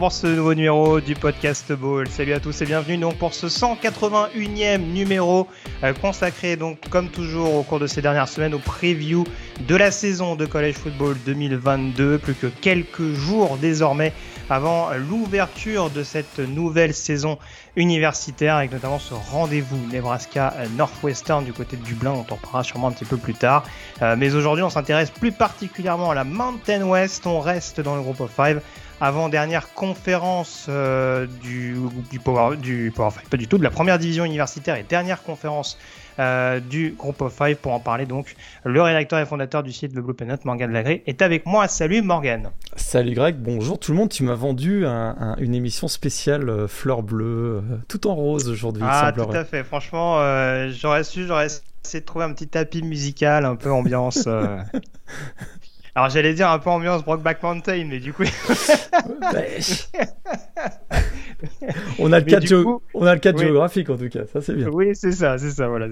pour ce nouveau numéro du podcast Ball. Salut à tous et bienvenue donc pour ce 181e numéro euh, consacré donc comme toujours au cours de ces dernières semaines au preview de la saison de College Football 2022. Plus que quelques jours désormais avant l'ouverture de cette nouvelle saison universitaire avec notamment ce rendez-vous Nebraska Northwestern du côté de Dublin dont on reparlera sûrement un petit peu plus tard. Euh, mais aujourd'hui on s'intéresse plus particulièrement à la Mountain West. On reste dans le groupe of five avant-dernière conférence euh, du, du, Power, du Power Five, pas du tout, de la première division universitaire et dernière conférence euh, du Group of Five pour en parler. Donc, le rédacteur et fondateur du site The Blue Planet, Morgan Lagré, est avec moi. Salut Morgan. Salut Greg, bonjour tout le monde. Tu m'as vendu un, un, une émission spéciale euh, fleur bleue, euh, tout en rose aujourd'hui. Ah, tout à fait. Franchement, j'aurais su, j'aurais essayé de trouver un petit tapis musical, un peu ambiance. Alors j'allais dire un peu ambiance Brokeback Mountain, mais du coup. on, a le cadre géo... on a le cadre oui. géographique en tout cas, ça c'est bien. Oui, c'est ça, c'est ça. Voilà.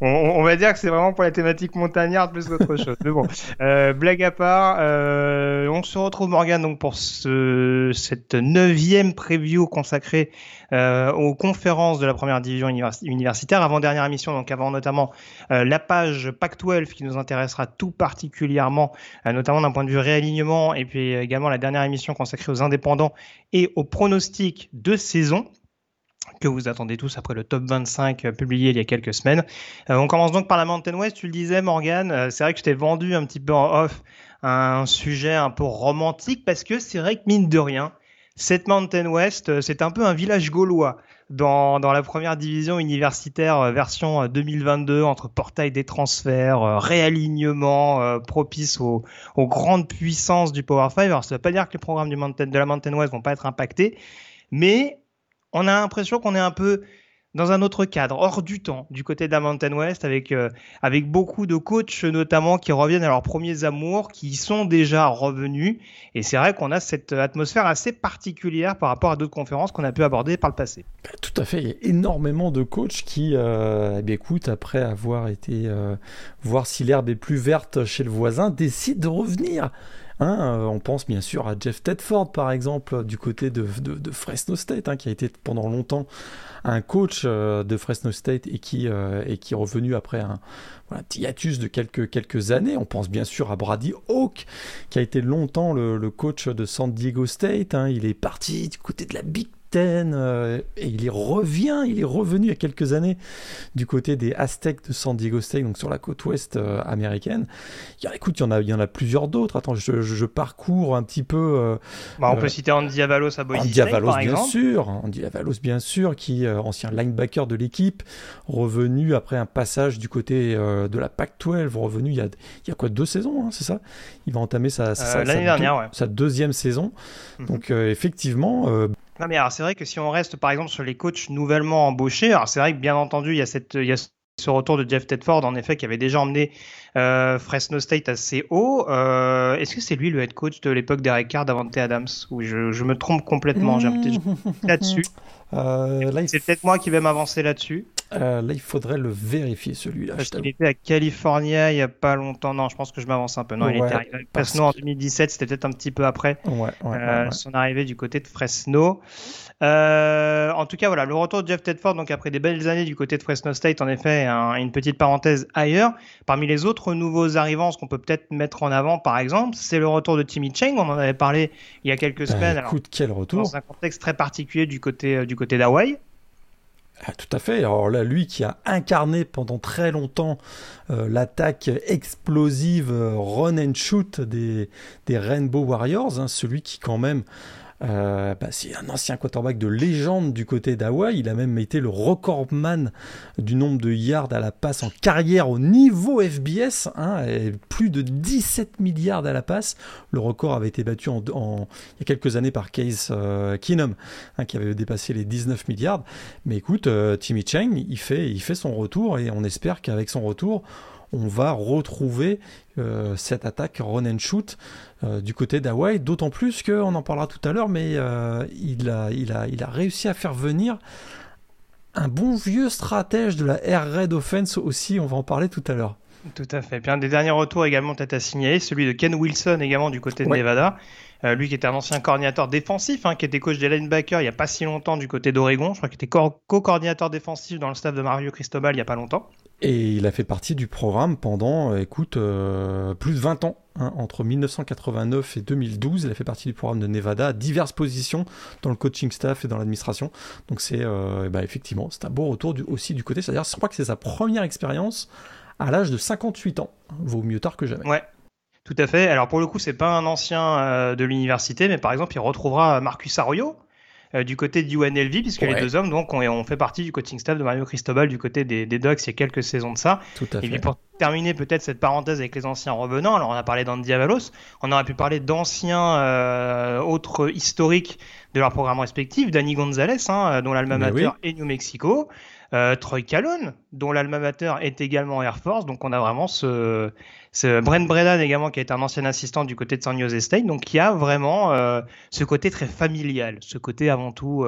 On, on, va dire que c'est vraiment pour la thématique montagnarde plus qu'autre chose. mais bon, euh, blague à part, euh, on se retrouve Morgan donc pour ce, cette neuvième preview consacrée euh, aux conférences de la première division univers universitaire. Avant dernière émission, donc avant notamment la page Pac-12 qui nous intéressera tout particulièrement, notamment d'un point de vue réalignement, et puis également la dernière émission consacrée aux indépendants et aux pronostics de saison que vous attendez tous après le top 25 euh, publié il y a quelques semaines. Euh, on commence donc par la Mountain West, tu le disais Morgan, euh, c'est vrai que je t'ai vendu un petit peu en off un sujet un peu romantique parce que c'est vrai que mine de rien, cette Mountain West, c'est un peu un village gaulois dans, la première division universitaire version 2022 entre portail des transferts, réalignement propice aux, grandes puissances du Power 5. Alors ça ne veut pas dire que les programmes de la Mountain West vont pas être impactés, mais on a l'impression qu'on est un peu dans un autre cadre, hors du temps, du côté de la Mountain West, avec, euh, avec beaucoup de coachs notamment qui reviennent à leurs premiers amours, qui sont déjà revenus. Et c'est vrai qu'on a cette atmosphère assez particulière par rapport à d'autres conférences qu'on a pu aborder par le passé. Tout à fait, il y a énormément de coachs qui, euh, eh écoute, après avoir été euh, voir si l'herbe est plus verte chez le voisin, décident de revenir. Hein, on pense bien sûr à Jeff Tedford, par exemple, du côté de, Fresno State, hein, qui a été pendant longtemps un coach euh, de Fresno State et qui, euh, et qui est revenu après un, hiatus de quelques, années. On pense bien sûr à Brady Hawk, qui a été longtemps le, le coach de San Diego State. Hein. Il est parti du côté de la Big euh, et il y revient, il est revenu il y a quelques années du côté des Aztecs de San Diego State, donc sur la côte ouest euh, américaine. Il y a, écoute, il y en a, il y en a plusieurs d'autres. Attends, je, parcours un petit peu. Euh, bah, on peut citer Andy Avalos à Boise Andy State, Avalos, par bien exemple. sûr. Andy Avalos, bien sûr, qui ancien linebacker de l'équipe, revenu après un passage du côté de la Pac-12, revenu il y a, il y a quoi deux saisons, hein, c'est ça? Il va entamer sa, sa, sa, dernière, deux, ouais. sa deuxième saison. Mm -hmm. Donc effectivement. Non mais alors c'est vrai que si on reste par exemple sur les coachs nouvellement embauchés, alors c'est vrai que bien entendu il y a cette ce retour de Jeff Tedford en effet qui avait déjà emmené euh, Fresno State assez haut. Euh, Est-ce que c'est lui le head coach de l'époque d'Eric Carr d'Avante Adams? Ou je, je, me trompe complètement J'ai là-dessus. Euh, c'est peut-être moi qui vais m'avancer là-dessus. Là, il faudrait le vérifier celui-là. Parce qu'il était à California il y a pas longtemps. Non, je pense que je m'avance un peu. Non, ouais, il était arrivé à Fresno en 2017. C'était peut-être un petit peu après ouais, ouais, son arrivée du côté de Fresno. Euh, en tout cas, voilà, le retour de Jeff Tedford, donc après des belles années du côté de Fresno State, en effet, un, une petite parenthèse ailleurs. Parmi les autres nouveaux arrivants, ce qu'on peut peut-être mettre en avant, par exemple, c'est le retour de Timmy Cheng. On en avait parlé il y a quelques bah, semaines. Écoute, alors, quel retour Dans un contexte très particulier du côté, du côté d'Hawaï. Ah, tout à fait. Alors là, lui qui a incarné pendant très longtemps euh, l'attaque explosive euh, run and shoot des, des Rainbow Warriors, hein, celui qui quand même Euh, bah, c'est un ancien quarterback de légende du côté d'Hawaï. Il a même été le recordman du nombre de yards à la passe en carrière au niveau FBS. Hein, plus de 17 milliards à la passe. Le record avait été battu en, il y a quelques années par Case euh, Keenum, hein, qui avait dépassé les 19 milliards. Mais écoute, euh, Timmy Chang, il fait, son retour et on espère qu'avec son retour, on va retrouver euh, cette attaque run and shoot euh, du côté d'Hawaï, d'autant plus qu'on en parlera tout à l'heure, mais euh, il, a, il, a, il a réussi à faire venir un bon vieux stratège de la Air Raid Offense aussi, on va en parler tout à l'heure. Tout à fait. Puis un des derniers retours également peut-être à signaler, celui de Ken Wilson également du côté de Nevada. Lui qui était un ancien coordinateur défensif, hein, qui était coach des linebackers il n'y a pas si longtemps du côté d'Oregon. Je crois qu'il était co-coordinateur défensif dans le staff de Mario Cristobal il n'y a pas longtemps. Et il a fait partie du programme pendant, euh, écoute, euh, plus de 20 ans. Hein, entre 1989 et 2012, il a fait partie du programme de Nevada à diverses positions dans le coaching staff et dans l'administration. Donc c'est euh, bah, effectivement, c'est un beau retour aussi du côté. C'est-à-dire, je crois que c'est sa première expérience à l'âge de 58 ans. Vaut mieux tard que jamais. Ouais, tout à fait. Alors pour le coup, c'est pas un ancien de l'université, mais par exemple, il retrouvera Marcus Arroyo, euh, du côté du UNLV, puisque les deux hommes donc ont, fait partie du coaching staff de Mario Cristobal du côté des, des Dogs il y a quelques saisons de ça. Tout à et puis pour terminer peut-être cette parenthèse avec les anciens revenants, alors on a parlé d'Andy Avalos, on aurait pu parler d'anciens euh, autres historiques de leur programme respectif, Danny Gonzalez, hein, dont l'alma mater est New Mexico. Euh, Troy Calhoun, dont l'alma mater est également Air Force. Donc on a vraiment ce, ce Brent Brennan également qui est un ancien assistant du côté de San Jose State, donc qui a vraiment euh, ce côté très familial, ce côté avant tout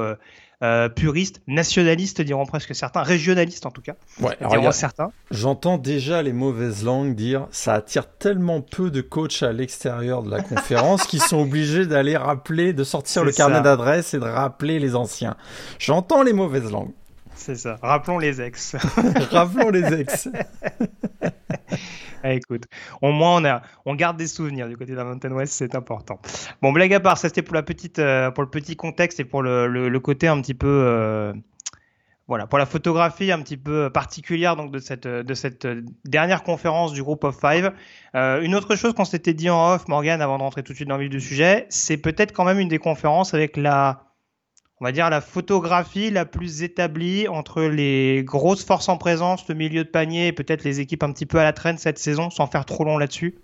euh, puriste, nationaliste diront presque certains, régionaliste en tout cas. Ouais, alors certains. J'entends déjà les mauvaises langues dire ça attire tellement peu de coachs à l'extérieur de la conférence qu'ils sont obligés d'aller rappeler, de sortir le carnet d'adresse et de rappeler les anciens. J'entends les mauvaises langues. C'est ça. Rappelons les ex. Rappelons les ex. Ah, écoute, au moins on, a, on garde des souvenirs du côté de la Mountain West, c'est important. Bon, blague à part, ça c'était pour, la petite, euh, pour le petit contexte et pour le, le, côté un petit peu. Euh, voilà, pour la photographie un petit peu particulière donc de cette, de cette dernière conférence du groupe of five. Euh, une autre chose qu'on s'était dit en off, Morgan, avant de rentrer tout de suite dans le vif du sujet, c'est peut-être quand même une des conférences avec la on va dire, la photographie la plus établie entre les grosses forces en présence, le milieu de panier et peut-être les équipes un petit peu à la traîne cette saison, sans faire trop long là-dessus?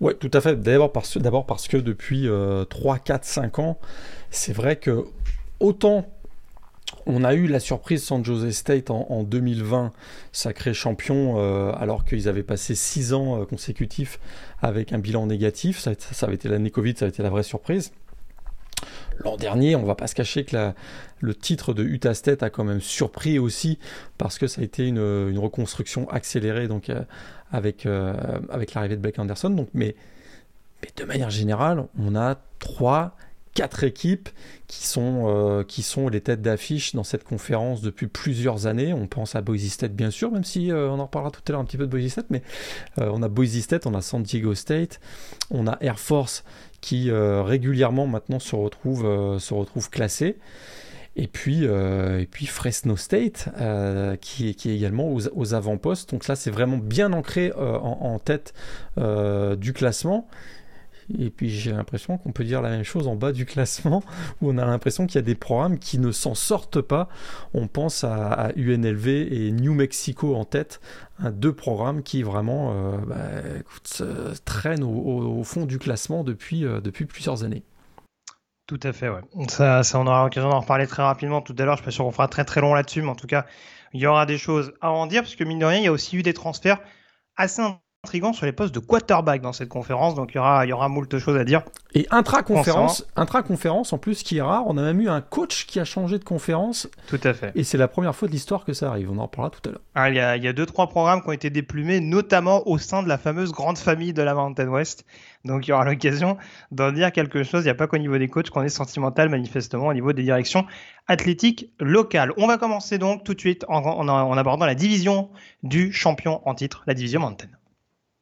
Oui, tout à fait. D'abord parce, que depuis 3, 4, 5 ans, c'est vrai que autant on a eu la surprise San Jose State en, 2020, sacré champion, euh, alors qu'ils avaient passé 6 ans euh, consécutifs avec un bilan négatif. Ça, avait été l'année Covid, ça a été la vraie surprise. L'an dernier, on va pas se cacher que le titre de Utah State a quand même surpris aussi parce que ça a été une, reconstruction accélérée donc euh, avec, euh, avec l'arrivée de Blake Anderson. Donc, mais, de manière générale, on a trois, quatre équipes qui sont, euh, qui sont les têtes d'affiche dans cette conférence depuis plusieurs années. On pense à Boise State bien sûr, même si on en reparlera tout à l'heure un petit peu de Boise State, mais on a Boise State, on a San Diego State, on a Air Force qui euh, régulièrement maintenant se retrouve, euh, se retrouve classé. Et puis, euh, et puis Fresno State, qui, est, qui est également aux, avant-postes. Donc là, c'est vraiment bien ancré en, tête du classement. Et puis j'ai l'impression qu'on peut dire la même chose en bas du classement, où on a l'impression qu'il y a des programmes qui ne s'en sortent pas. On pense à, UNLV et New Mexico en tête, deux programmes qui vraiment euh, bah, traînent au, fond du classement depuis, euh, depuis plusieurs années. Tout à fait, ouais. Ça, on aura l'occasion d'en reparler très rapidement tout à l'heure. Je suis pas sûr qu'on fera très très long là-dessus, mais en tout cas, il y aura des choses à en dire, parce que mine de rien, il y a aussi eu des transferts assez intrigant sur les postes de quarterback dans cette conférence, donc il y aura, il y aura moult choses à dire. Et intra-conférence, intra-conférence en plus qui est rare, on a même eu un coach qui a changé de conférence. Tout à fait. Et c'est la première fois de l'histoire que ça arrive, on en reparlera tout à l'heure. Ah, il, y a, il y a deux, trois programmes qui ont été déplumés, notamment au sein de la fameuse grande famille de la Mountain West. Donc il y aura l'occasion d'en dire quelque chose. Il n'y a pas qu'au niveau des coachs qu'on est sentimental, manifestement, au niveau des directions athlétiques locales. On va commencer donc tout de suite en, en abordant la division du champion en titre, la division Mountain.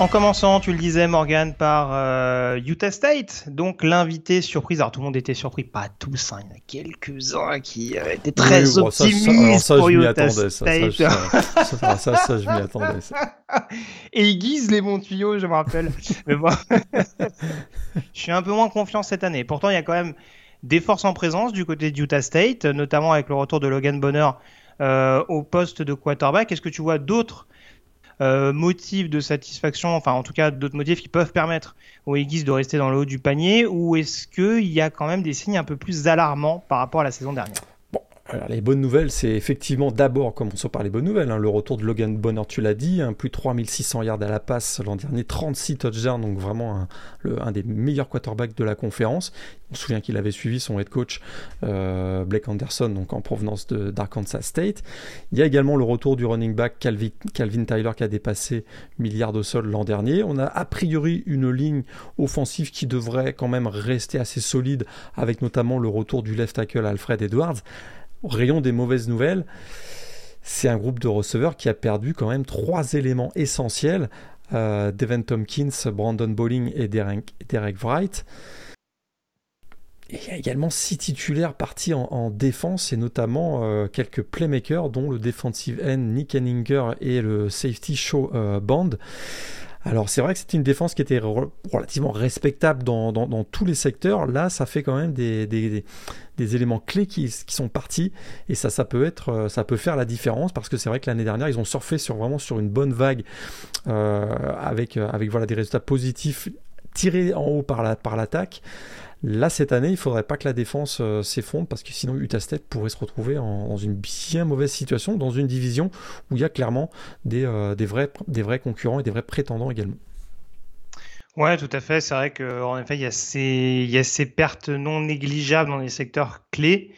En commençant, tu le disais Morgan, par euh, Utah State, donc l'invité surprise. Alors tout le monde était surpris, pas tous, hein. il y en a quelques-uns qui euh, étaient très optimistes pour Utah State. Ça, ça, ça, je m'y attendais. Et ils guisent les bons tuyaux, je me rappelle. Mais bon, je suis un peu moins confiant cette année. Pourtant, il y a quand même des forces en présence du côté de Utah State, notamment avec le retour de Logan Bonner euh, au poste de quarterback. Est-ce que tu vois d'autres euh, motifs de satisfaction, enfin en tout cas d'autres motifs qui peuvent permettre aux Eagles de rester dans le haut du panier, ou est-ce qu'il y a quand même des signes un peu plus alarmants par rapport à la saison dernière? Alors, les bonnes nouvelles, c'est effectivement d'abord, commençons par les bonnes nouvelles, hein, le retour de Logan Bonner, tu l'as dit, un plus 3600 yards à la passe l'an dernier, 36 touchdowns, donc vraiment un, des meilleurs quarterbacks de la conférence. On se souvient qu'il avait suivi son head coach euh, Blake Anderson, donc en provenance d'Arkansas State. Il y a également le retour du running back Calvin, Calvin Tyler qui a dépassé milliard de sol l'an dernier. On a a priori une ligne offensive qui devrait quand même rester assez solide, avec notamment le retour du left tackle Alfred Edwards rayon des mauvaises nouvelles, c'est un groupe de receveurs qui a perdu quand même trois éléments essentiels euh, Devin Tompkins, Brandon Bowling et Derek, Wright. il y a également six titulaires partis en, défense et notamment euh, quelques playmakers dont le defensive end Nick Henninger et le safety Show euh, Band. Alors c'est vrai que c'était une défense qui était relativement respectable dans, tous les secteurs. Là, ça fait quand même des, éléments clés qui, sont partis et ça, ça peut être, euh, ça peut faire la différence parce que c'est vrai que l'année dernière, ils ont surfé sur vraiment sur une bonne vague euh, avec, euh, des résultats positifs tirés en haut par l'attaque. Là, cette année, il ne faudrait pas que la défense euh, s'effondre parce que sinon Utah State pourrait se retrouver dans une bien mauvaise situation, dans une division où il y a clairement des, euh, vrais, concurrents et des vrais prétendants également. Ouais, tout à fait. C'est vrai qu'en effet, il y, a ces, il y a ces pertes non négligeables dans les secteurs clés.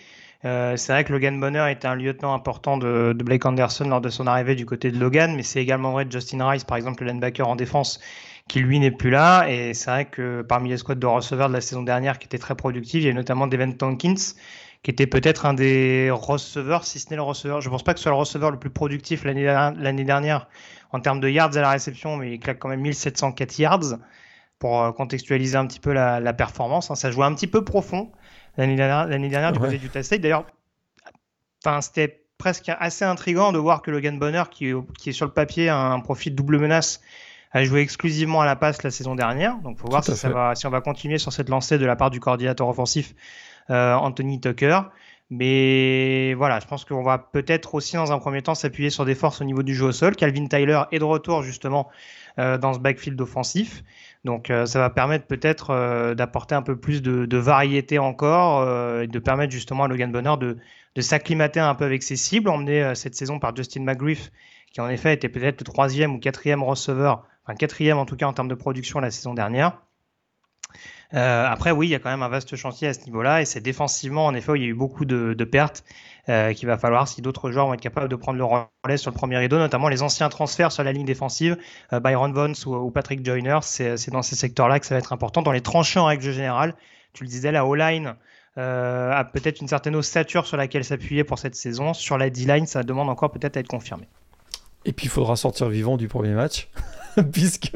Euh, c'est vrai que Logan Bonner était un lieutenant important de, de, Blake Anderson lors de son arrivée du côté de Logan, mais c'est également vrai de Justin Rice, par exemple, le linebacker en défense, qui lui n'est plus là. Et c'est vrai que parmi les squads de receveurs de la saison dernière qui étaient très productifs, il y a notamment Devin Tonkins, qui était peut-être un des receveurs, si ce n'est le receveur. Je pense pas que ce soit le receveur le plus productif l'année dernière en termes de yards à la réception, mais il claque quand même 1704 yards pour euh, contextualiser un petit peu la, performance. Hein. Ça jouait un petit peu profond l'année dernière, dernière du côté du State. D'ailleurs, c'était presque assez intriguant de voir que Logan Bonner, qui, qui est sur le papier un profil double menace, a joué exclusivement à la passe la saison dernière. Donc, faut voir si, ça va, si on va continuer sur cette lancée de la part du coordinateur offensif euh, Anthony Tucker. Mais voilà, je pense qu'on va peut-être aussi dans un premier temps s'appuyer sur des forces au niveau du jeu au sol. Calvin Tyler est de retour justement euh, dans ce backfield offensif. Donc euh, ça va permettre peut-être d'apporter un peu plus de, variété encore et de permettre justement à Logan Bonner de, de s'acclimater un peu avec ses cibles, emmené cette saison par Justin McGriff, qui en effet était peut-être le troisième ou quatrième receveur enfin quatrième en tout cas en termes de production la saison dernière. Euh, après, oui, il y a quand même un vaste chantier à ce niveau-là, et c'est défensivement, en effet, il y a eu beaucoup de, pertes euh, qu'il va falloir si d'autres joueurs vont être capables de prendre le relais sur le premier rideau, notamment les anciens transferts sur la ligne défensive, euh, Byron Vons ou, Patrick Joyner, c'est dans ces secteurs-là que ça va être important. Dans les tranchants en règle générale, tu le disais, la O-line a peut-être une certaine ossature sur laquelle s'appuyer pour cette saison. Sur la D-line, ça demande encore peut-être à être confirmé. Et puis il faudra sortir vivant du premier match. puisque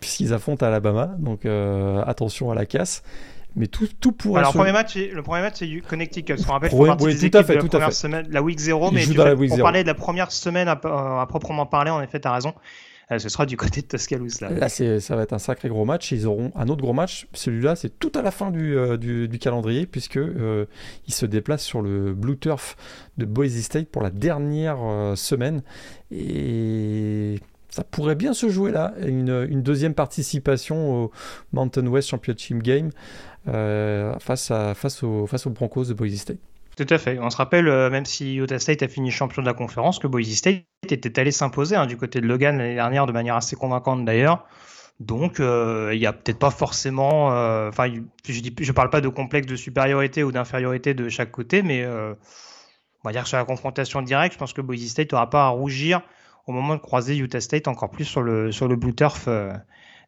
puisqu'ils affrontent Alabama. Donc euh, attention à la casse. Mais tout, tout pourrait. Alors, le premier match, le premier match, c'est Connecticut. On rappelle, oui, oui, tout à fait, tout à fait. Semaine, la week 0, mais tu, pour parler de la première semaine à, à proprement parler, en effet, tu as raison. Euh, ce sera du côté de Tuscaloosa. Là, là ça va être un sacré gros match. Ils auront un autre gros match. Celui-là, c'est tout à la fin du, euh, du, calendrier, puisque euh, ils se déplacent sur le Blue Turf de Boise State pour la dernière semaine. Et ça pourrait bien se jouer là. Une, deuxième participation au Mountain West Championship Game face, à, face, au, face aux Broncos de Boise State. Tout à fait. On se rappelle, euh, même si Utah State a fini champion de la conférence, que Boise State était allé s'imposer hein, du côté de Logan l'année dernière de manière assez convaincante d'ailleurs. Donc, euh, il n'y a peut-être pas forcément. Euh, enfin, je ne parle pas de complexe de supériorité ou d'infériorité de chaque côté, mais on va dire que sur la confrontation directe, je pense que Boise State n'aura pas à rougir au moment de croiser Utah State, encore plus sur le, sur le Blue Turf euh,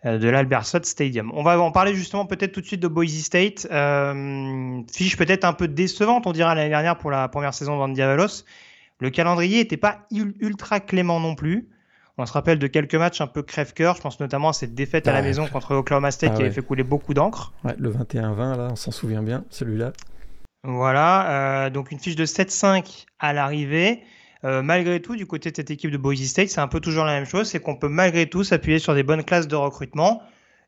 de l'Albersot Stadium. On va en parler justement peut-être tout de suite de Boise State. Euh, fiche peut-être un peu décevante, on dira l'année dernière pour la première saison d'Andy Avalos. Le calendrier n'était pas ultra clément non plus. On se rappelle de quelques matchs un peu crève-cœur. Je pense notamment à cette défaite à la maison contre Oklahoma State ah qui avait fait couler beaucoup d'encre. Ouais, le 21-20, là, on s'en souvient bien, celui-là. Voilà, euh, donc une fiche de 7-5 à l'arrivée. Euh, malgré tout, du côté de cette équipe de Boise State, c'est un peu toujours la même chose, c'est qu'on peut malgré tout s'appuyer sur des bonnes classes de recrutement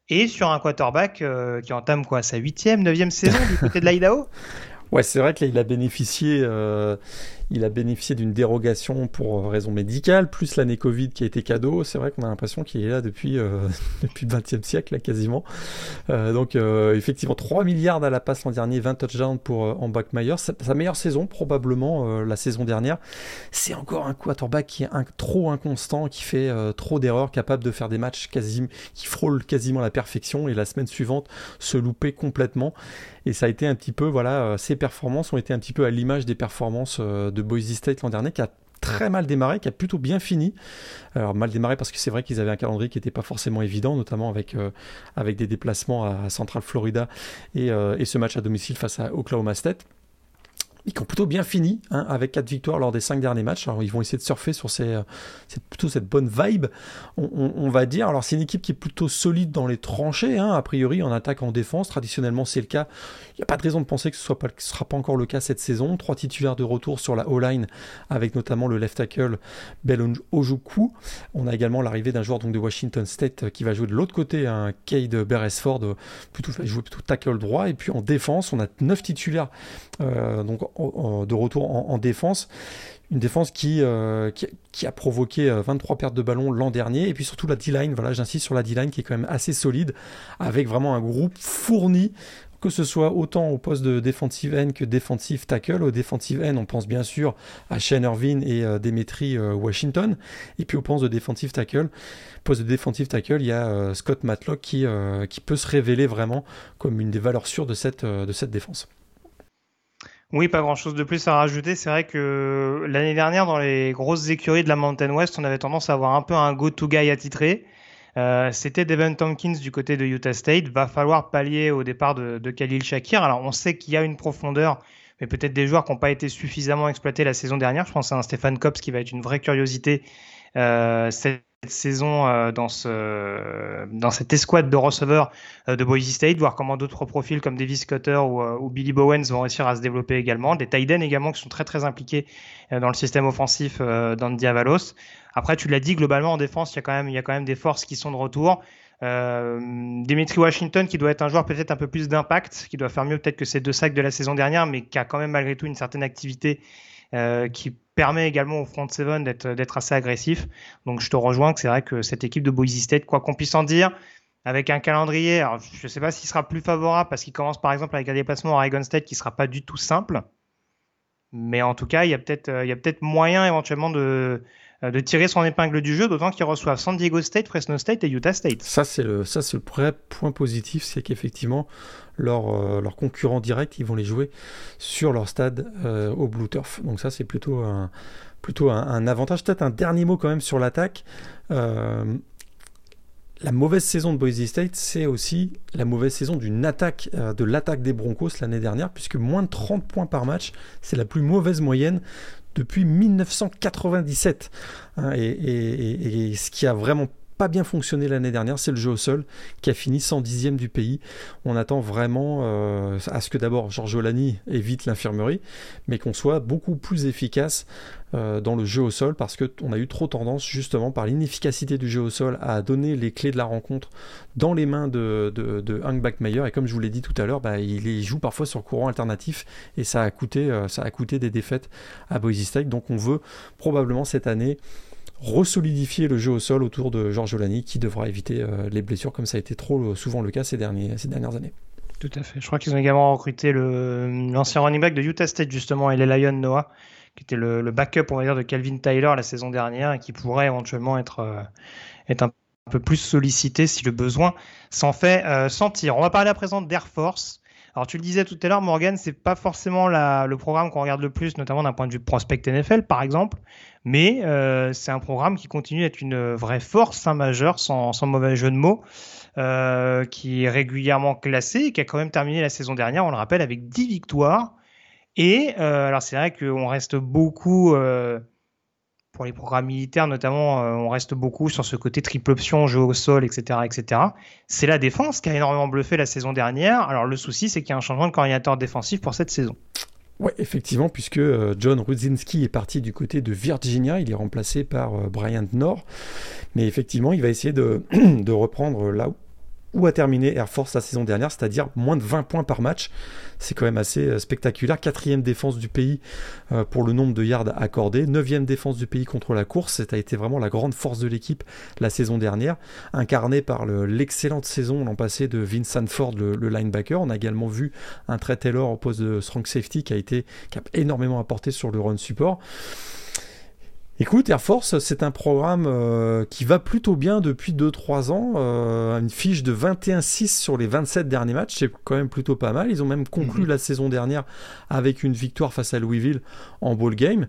et sur un quarterback euh, qui entame quoi sa huitième, neuvième saison du côté de l'Idaho? Ouais, c'est vrai qu'il a bénéficié, euh, il a bénéficié d'une dérogation pour raison médicale, plus l'année Covid qui a été cadeau. C'est vrai qu'on a l'impression qu'il est là depuis euh, depuis le XXe siècle, là, quasiment. Euh, donc euh, effectivement, 3 milliards à la passe l'an dernier, 20 touchdowns pour euh, Ambach-Meyer. Sa, sa meilleure saison, probablement euh, la saison dernière. C'est encore un quarterback qui est un, trop inconstant, qui fait euh, trop d'erreurs, capable de faire des matchs quasi, qui frôle quasiment la perfection et la semaine suivante se louper complètement. Et ça a été un petit peu, voilà, euh, ses performances ont été un petit peu à l'image des performances euh, de Boise State l'an dernier, qui a très mal démarré, qui a plutôt bien fini. Alors mal démarré parce que c'est vrai qu'ils avaient un calendrier qui n'était pas forcément évident, notamment avec, euh, des déplacements à Central Florida euh, et ce match à domicile face à Oklahoma State qui ont plutôt bien fini, hein, avec quatre victoires lors des cinq derniers matchs. Alors ils vont essayer de surfer sur ces, cette, plutôt cette bonne vibe, on, va dire. Alors c'est une équipe qui est plutôt solide dans les tranchées, hein, a priori en attaque, en défense. Traditionnellement c'est le cas. Il n'y a pas de raison de penser que ce ne sera pas encore le cas cette saison. Trois titulaires de retour sur la O-line, avec notamment le left tackle Bel Ojukwu. On a également l'arrivée d'un joueur donc, de Washington State qui va jouer de l'autre côté, un Cade Beresford, plutôt, jouer plutôt tackle droit. Et puis en défense, on a neuf titulaires euh, donc de retour en, en, défense. Une défense qui, euh, a provoqué 23 pertes de ballon l'an dernier. Et puis surtout la D-line, voilà, j'insiste sur la D-line qui est quand même assez solide, avec vraiment un groupe fourni que ce soit autant au poste de defensive end que defensive tackle. Au defensive end, on pense bien sûr à Shane Irvin et euh, Demetri euh, Washington. Et puis au poste de defensive tackle, poste de tackle, il y a euh, Scott Matlock qui, peut se révéler vraiment comme une des valeurs sûres de cette défense. Oui, pas grand chose de plus à rajouter. C'est vrai que l'année dernière, dans les grosses écuries de la Mountain West, on avait tendance à avoir un peu un go-to guy attitré. Euh, C'était Devin Tompkins du côté de Utah State. Va falloir pallier au départ de, Khalil Shakir. Alors, on sait qu'il y a une profondeur, mais peut-être des joueurs qui n'ont pas été suffisamment exploités la saison dernière. Je pense à un Stéphane Cops qui va être une vraie curiosité euh, saison euh, dans, ce, dans cette escouade de receveurs euh, de Boise State, voir comment d'autres profils comme Davis Cutter ou, euh, ou, Billy Bowens vont réussir à se développer également. Des Tiden également qui sont très très impliqués dans le système offensif d'Andy Avalos. Après, tu l'as dit, globalement en défense, il y, a quand même, y a quand même des forces qui sont de retour. Euh, Dimitri Washington qui doit être un joueur peut-être un peu plus d'impact, qui doit faire mieux peut-être que ces deux sacs de la saison dernière, mais qui a quand même malgré tout une certaine activité euh, qui permet également au front seven d'être assez agressif. Donc je te rejoins que c'est vrai que cette équipe de Boise State, quoi qu'on puisse en dire, avec un calendrier, je ne sais pas s'il sera plus favorable parce qu'il commence par exemple avec un déplacement à Oregon State qui sera pas du tout simple, mais en tout cas il y a peut-être peut-être moyen éventuellement de de tirer son épingle du jeu, d'autant qu'ils reçoivent San Diego State, Fresno State et Utah State. Ça, c'est le, ça, c'est le vrai point positif, c'est qu'effectivement, leurs euh, concurrents directs, ils vont les jouer sur leur stade euh, au Blue Turf. Donc ça, c'est plutôt un, plutôt un, avantage. Peut-être un dernier mot quand même sur l'attaque. Euh, la mauvaise saison de Boise State, c'est aussi la mauvaise saison d'une attaque, euh, de l'attaque des Broncos l'année dernière, puisque moins de 30 points par match, c'est la plus mauvaise moyenne depuis 1997. Hein, et, et, et, ce qui a vraiment pas bien fonctionné l'année dernière, c'est le jeu au sol qui a fini 110e du pays. On attend vraiment euh, à ce que d'abord Georges Olani évite l'infirmerie, mais qu'on soit beaucoup plus efficace euh, dans le jeu au sol parce qu'on a eu trop tendance justement par l'inefficacité du jeu au sol à donner les clés de la rencontre dans les mains de, de, de Hank Backmeyer et comme je vous l'ai dit tout à l'heure, bah, il, il, joue parfois sur courant alternatif et ça a coûté, euh, ça a coûté des défaites à Boise State. Donc on veut probablement cette année resolidifier le jeu au sol autour de Georges Olani qui devra éviter euh, les blessures comme ça a été trop souvent le cas ces, derniers, ces dernières années. Tout à fait. Je crois qu'ils ont également recruté l'ancien running back de Utah State justement et les Lions Noah qui était le, backup on va dire de Calvin Tyler la saison dernière et qui pourrait éventuellement être, euh, être un peu plus sollicité si le besoin s'en fait euh, sentir. On va parler à présent d'Air Force. Alors tu le disais tout à l'heure, Morgan, c'est pas forcément le programme qu'on regarde le plus, notamment d'un point de vue prospect NFL, par exemple, mais euh, c'est un programme qui continue d'être une vraie force hein, majeure, sans, mauvais jeu de mots, euh, qui est régulièrement classé et qui a quand même terminé la saison dernière, on le rappelle, avec 10 victoires. Et euh, alors c'est vrai qu'on reste beaucoup pour les programmes militaires notamment, on reste beaucoup sur ce côté triple option, jeu au sol, etc., etc. C'est la défense qui a énormément bluffé la saison dernière. Alors le souci, c'est qu'il y a un changement de coordinateur défensif pour cette saison. Oui, effectivement, puisque euh, John Rudzinski est parti du côté de Virginia, il est remplacé par euh, Brian Knorr. Mais effectivement, il va essayer de, de reprendre là où où a terminé Air Force la saison dernière, c'est-à-dire moins de 20 points par match. C'est quand même assez euh, spectaculaire. Quatrième défense du pays euh, pour le nombre de yards accordés. Neuvième défense du pays contre la course. Été vraiment la grande force de l'équipe la saison dernière, incarnée par l'excellente saison l'an passé de Vincent Ford, le, linebacker. On a également vu un Trey Taylor au poste de strong safety qui a été qui a énormément apporté sur le run support. Écoute, Air Force, c'est un programme euh, qui va plutôt bien depuis 2-3 ans. Euh, une fiche de 21-6 sur les 27 derniers matchs, c'est quand même plutôt pas mal. Ils ont même conclu mhm. la saison dernière avec une victoire face à Louisville en ball game.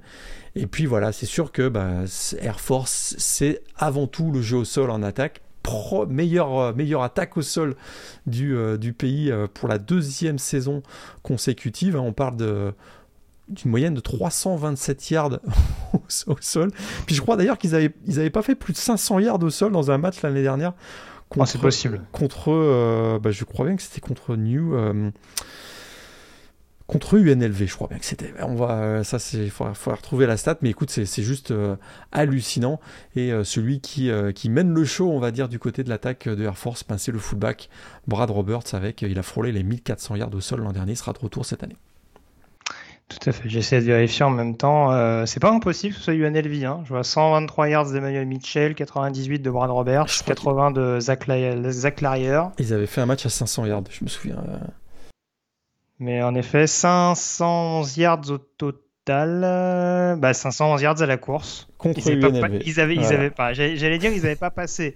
Et puis voilà, c'est sûr que bah, Air Force, c'est avant tout le jeu au sol en attaque. meilleure, euh, meilleure attaque au sol du, du pays pour la deuxième saison consécutive. On parle de d'une moyenne de 327 yards au, sol. Puis je crois d'ailleurs qu'ils n'avaient ils avaient pas fait plus de 500 yards au sol dans un match l'année dernière. Ah, contre, c'est possible. Contre, euh, bah, je crois bien que c'était contre New. Euh, contre UNLV, je crois bien que c'était. On va, euh, ça, c'est, il faudra, retrouver la stat, mais écoute, c'est, juste hallucinant. Et celui qui, qui mène le show, on va dire, du côté de l'attaque de Air Force, ben, c'est le fullback Brad Roberts, avec, il a frôlé les 1400 yards au sol l'an dernier, il sera de retour cette année. Tout à fait. J'essaie de vérifier en même temps. Euh, c'est pas impossible que ce soit UNLV. Hein. Je vois 123 yards d'Emmanuel Mitchell, 98 de Brad Roberts, 80 de Zach, Larrier. Ils avaient fait un match à 500 yards, je me souviens. Mais en effet, 511 yards au total. Bah, 511 yards à la course. Contre ils UNLV. Pas, ils, avaient, ils avaient pas. J'allais dire qu'ils n'avaient pas passé.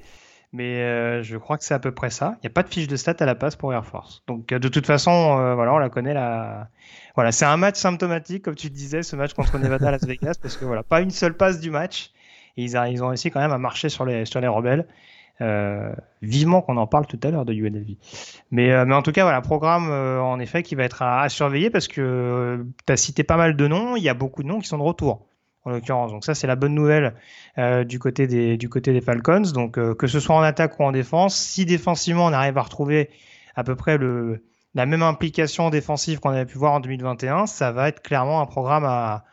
Mais euh, je crois que c'est à peu près ça. Il n'y a pas de fiche de stats à la passe pour Air Force. Donc euh, de toute façon, voilà, on la connaît la, voilà, c'est un match symptomatique, comme tu disais, ce match contre Nevada à Las Vegas, parce que voilà, pas une seule passe du match. Ils, ils ont réussi quand même à marcher sur les, sur les rebelles. Euh, vivement qu'on en parle tout à l'heure de UNLV. Mais, euh, mais en tout cas, voilà, programme euh, en effet qui va être à, surveiller parce que tu as cité pas mal de noms, il y a beaucoup de noms qui sont de retour en l'occurrence. Donc ça, c'est la bonne nouvelle du, côté des, du côté des Falcons. Donc que ce soit en attaque ou en défense, si défensivement on arrive à retrouver à peu près la même implication défensive qu'on avait pu voir en 2021, ça va être clairement un programme à,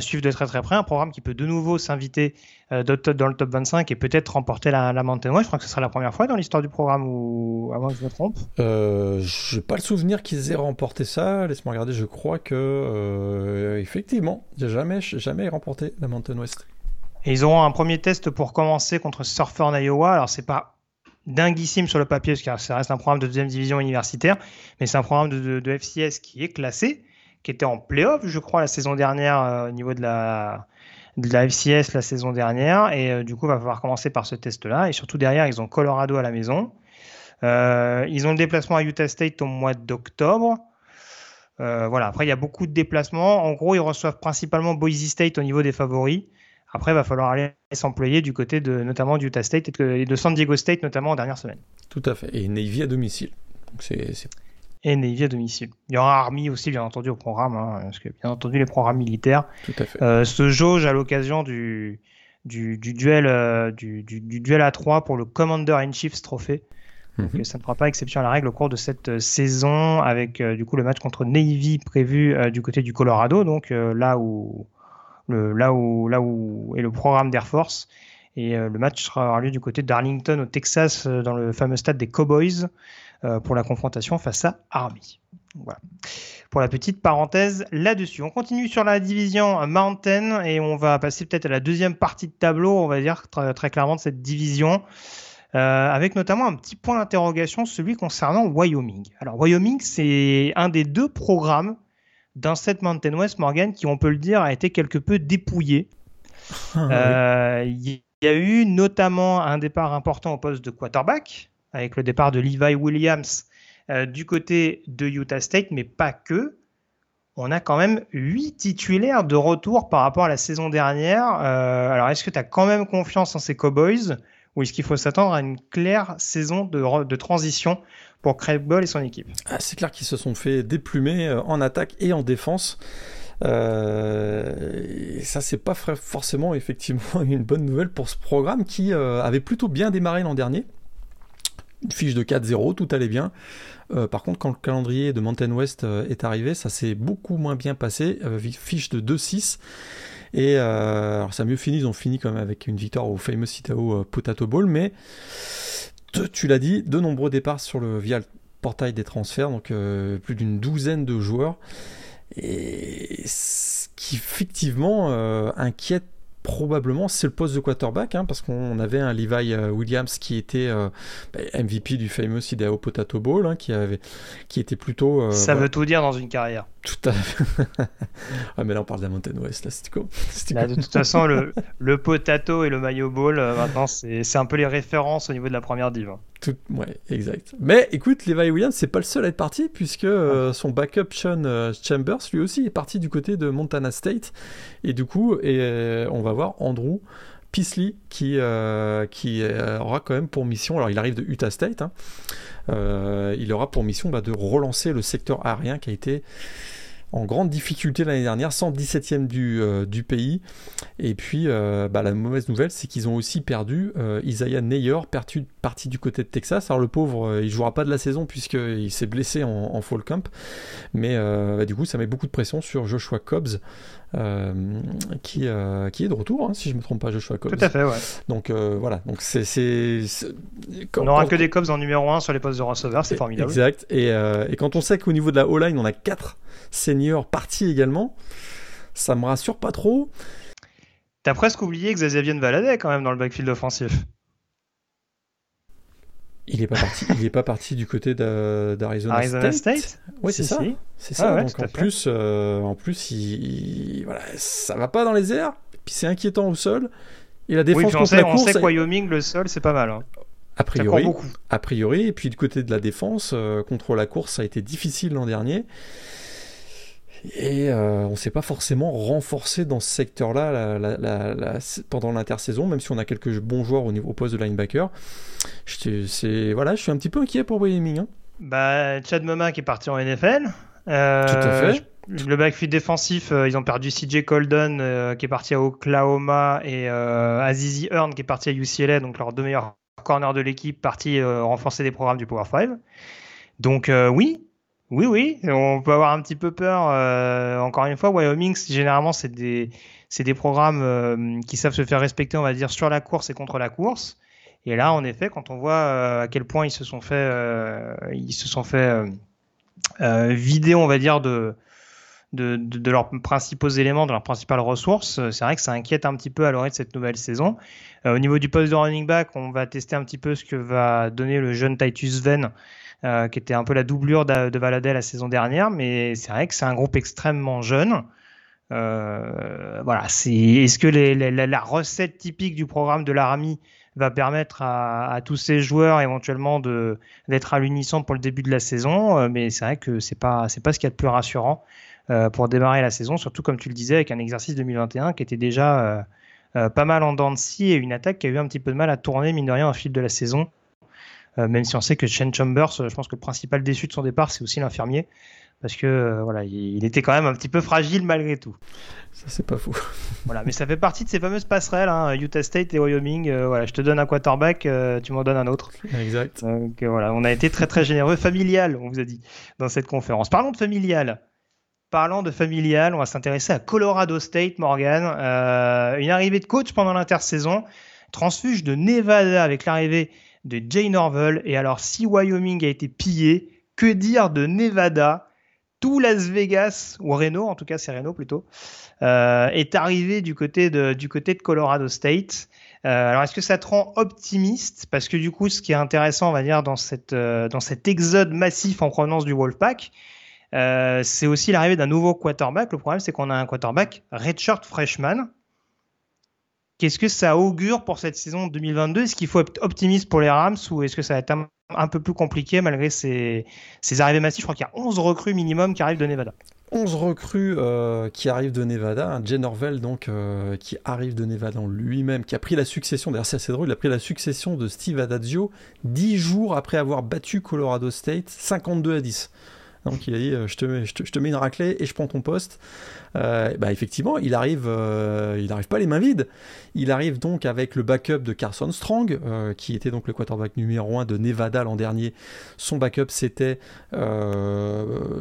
suivre de très très près, un programme qui peut de nouveau s'inviter euh, dans le top 25 et peut-être remporter la, la Mountain West. Je crois que ce sera la première fois dans l'histoire du programme, ou avant que je me trompe. Euh, je n'ai pas le souvenir qu'ils aient remporté ça. Laisse-moi regarder. Je crois que euh, effectivement, j'ai jamais jamais remporté la Mountain West. Et ils auront un premier test pour commencer contre Surfer en Iowa. Alors c'est pas dinguissime sur le papier, parce que ça reste un programme de deuxième division universitaire, mais c'est un programme de, FCS qui est classé, qui était en playoff, je crois, la saison dernière euh, au niveau de la, de la FCS la saison dernière, et euh, du coup, il va falloir commencer par ce test-là, et surtout derrière, ils ont Colorado à la maison. Euh, ils ont le déplacement à Utah State au mois d'octobre. voilà. Après, il y a beaucoup de déplacements. En gros, ils reçoivent principalement Boise State au niveau des favoris. Après, il va falloir aller s'employer du côté de notamment du Utah State et de San Diego State, notamment en dernière semaine. Tout à fait. Et Navy à domicile. Donc c'est, Et Navy à domicile. Il y aura Army aussi, bien entendu, au programme, hein, parce que bien entendu, les programmes militaires Tout à fait. Euh, se jauge à l'occasion du, du, duel, euh, du, duel à 3 pour le Commander in Chiefs trophée. Donc, mhm. ça ne fera pas exception à la règle au cours de cette euh, saison, avec du coup le match contre Navy prévu du côté du Colorado, donc là où là, où, là où est le programme d'Air Force. Et euh, le match sera lieu du côté d'Arlington au Texas, euh, dans le fameux stade des Cowboys, euh, pour la confrontation face à Army. Voilà. Pour la petite parenthèse là-dessus. On continue sur la division Mountain et on va passer peut-être à la deuxième partie de tableau, on va dire très, clairement de cette division. avec notamment un petit point d'interrogation, celui concernant Wyoming. Alors Wyoming, c'est un des deux programmes dans cette Mountain West, Morgan, qui, on peut le dire, a été quelque peu dépouillé. Ah, euh, il y a eu notamment un départ important au poste de quarterback, avec le départ de Levi Williams euh, du côté de Utah State, mais pas que. On a quand même huit titulaires de retour par rapport à la saison dernière. Euh, alors, est-ce que tu as quand même confiance en ces Cowboys ou est-ce qu'il faut s'attendre à une claire saison de, transition pour Craig Ball et son équipe? Ah, c'est clair qu'ils se sont fait déplumer euh, en attaque et en défense. Euh, ça, c'est pas forcément effectivement une bonne nouvelle pour ce programme qui avait plutôt bien démarré l'an dernier. Fiche de 4-0, tout allait bien. Euh, par contre, quand le calendrier de Mountain West est arrivé, ça s'est beaucoup moins bien passé. fiche de 2-6. Et alors ça a mieux fini, ils ont fini quand même avec une victoire au Famous Itao Potato Bowl, mais tu l'as dit, de nombreux départs sur le via le portail des transferts, donc plus d'une douzaine de joueurs et ce qui effectivement euh, inquiète probablement c'est le poste de quarterback hein, parce qu'on avait un Levi euh, Williams qui était euh, bah, MVP du fameux Idaho Potato Bowl hein, qui avait qui était plutôt ça veut tout dire dans une carrière tout à fait. ah, mais là, on parle de la Mountain West, là, c'était quoi De toute façon, le, le potato et le ball, euh, maintenant, c'est un peu les références au niveau de la première div. Hein. Tout, ouais, exact. Mais écoute, Levi Williams, c'est pas le seul à être parti, puisque euh, son backup Sean euh, Chambers, lui aussi, est parti du côté de Montana State. Et du coup, et, on va Andrew Peasley qui, qui aura quand même pour mission, alors il arrive de Utah State, hein, il aura pour mission bah, de relancer le secteur aérien qui a été en grande difficulté l'année dernière, 117e du, euh, pays. Et puis, euh, bah, la mauvaise nouvelle, c'est qu'ils ont aussi perdu euh, Isaiah Neyer, perdu, parti du côté de Texas. Alors, le pauvre, il jouera pas de la saison puisqu'il s'est blessé en, fall camp. Mais bah, du coup, ça met beaucoup de pression sur Joshua Cobbs. Qui, qui est de retour, hein, si je ne me trompe pas, Joshua Cobbs. Tout à fait, ouais. Donc voilà, donc c'est. On n'aura que des Cobbs en numéro 1 sur les postes de receveur, c'est formidable. Exact. Et, et, quand on sait qu'au niveau de la O-line, on a 4 senior parti également. Ça me rassure pas trop. T'as presque oublié que Xavier Valadez quand même dans le backfield offensif. Il est pas parti. il est pas parti du côté d'Arizona State. State oui, c'est ça. C'est ça. Donc en plus, euh, en plus, il, voilà, ça va pas dans les airs. Puis c'est inquiétant au sol. Et la défense on, sait, que Wyoming, le sol, c'est pas mal. Hein. A priori, a priori, et puis du côté de la défense, euh, contre la course, ça a été difficile l'an dernier. Et euh, on ne s'est pas forcément renforcé dans ce secteur-là pendant l'intersaison, même si on a quelques bons joueurs au, niveau, poste de linebacker. Je, voilà, je suis un petit peu inquiet pour Wyoming. Hein. Bah, Chad Moma qui est parti en NFL. Euh, Tout à fait. Le backfield défensif, euh, ils ont perdu CJ Colden qui est parti à Oklahoma et Azizi Earn qui est parti à UCLA, donc leurs deux meilleurs corners de l'équipe, partis renforcer des programmes du Power 5. Donc oui, oui, oui, on peut avoir un petit peu peur. Euh, encore une fois, Wyoming, généralement, c'est des, programmes euh, qui savent se faire respecter, on va dire, sur la course et contre la course. Et là, en effet, quand on voit euh, à quel point ils se sont fait, ils se sont fait vider, on va dire, de, leurs principaux éléments, de leurs principales ressources, c'est vrai que ça inquiète un petit peu à l'oreille de cette nouvelle saison. au niveau du poste de running back, on va tester un petit peu ce que va donner le jeune Titus Venn euh, qui était un peu la doublure de, de Valadez la saison dernière, mais c'est vrai que c'est un groupe extrêmement jeune. Euh, voilà, est-ce que la, recette typique du programme de l'Army va permettre à, tous ces joueurs éventuellement de d'être à l'unisson pour le début de la saison, euh, mais c'est vrai que c'est pas c'est pas ce qu'il y a de plus rassurant pour démarrer la saison, surtout comme tu le disais avec un exercice 2021 qui était déjà pas mal en dents de scie et une attaque qui a eu un petit peu de mal à tourner mine de rien au fil de la saison. Euh, même si on sait que Shane Chambers, euh, je pense que le principal déçu de son départ, c'est aussi l'infirmier parce que euh, voilà, il, était quand même un petit peu fragile malgré tout. Ça c'est pas fou. voilà, mais ça fait partie de ces fameuses passerelles, hein, Utah State et Wyoming. voilà, je te donne un quarterback, tu m'en donnes un autre. Exact. Donc voilà, on a été très très généreux, familial, on vous a dit dans cette conférence. Parlons de familial. Parlant de familial, on va s'intéresser à Colorado State, Morgan. une arrivée de coach pendant l'intersaison, transfuge de Nevada avec l'arrivée de Jay Norvell. Et alors, si Wyoming a été pillé, que dire de Nevada? Tout Las Vegas, ou Reno, en tout cas c'est Reno plutôt, euh, est arrivé du côté de, du côté de Colorado State. Euh, alors, est-ce que ça te rend optimiste? Parce que du coup, ce qui est intéressant, on va dire, dans, cette, euh, dans cet exode massif en provenance du Wolfpack, c'est aussi l'arrivée d'un nouveau quarterback. Le problème, c'est qu'on a un quarterback redshirt freshman Qu'est-ce que ça augure pour cette saison 2022 Est-ce qu'il faut être optimiste pour les Rams ou est-ce que ça va être un, peu plus compliqué malgré ces, arrivées massives? Je crois qu'il y a 11 recrues minimum qui arrivent de Nevada. 11 recrues euh, qui arrivent de Nevada, Jay Norvell donc euh, qui arrive de Nevada lui-même, qui a pris la succession, d'ailleurs c'est assez drôle, il a pris la succession de Steve Adazio 10 jours après avoir battu Colorado State 52 à 10. Donc il a dit je te, je, te, je te mets une raclée et je prends ton poste. Euh, bah effectivement, il arrive, euh, il arrive pas les mains vides. Il arrive donc avec le backup de Carson Strong, euh, qui était donc le quarterback numéro 1 de Nevada l'an dernier. Son backup c'était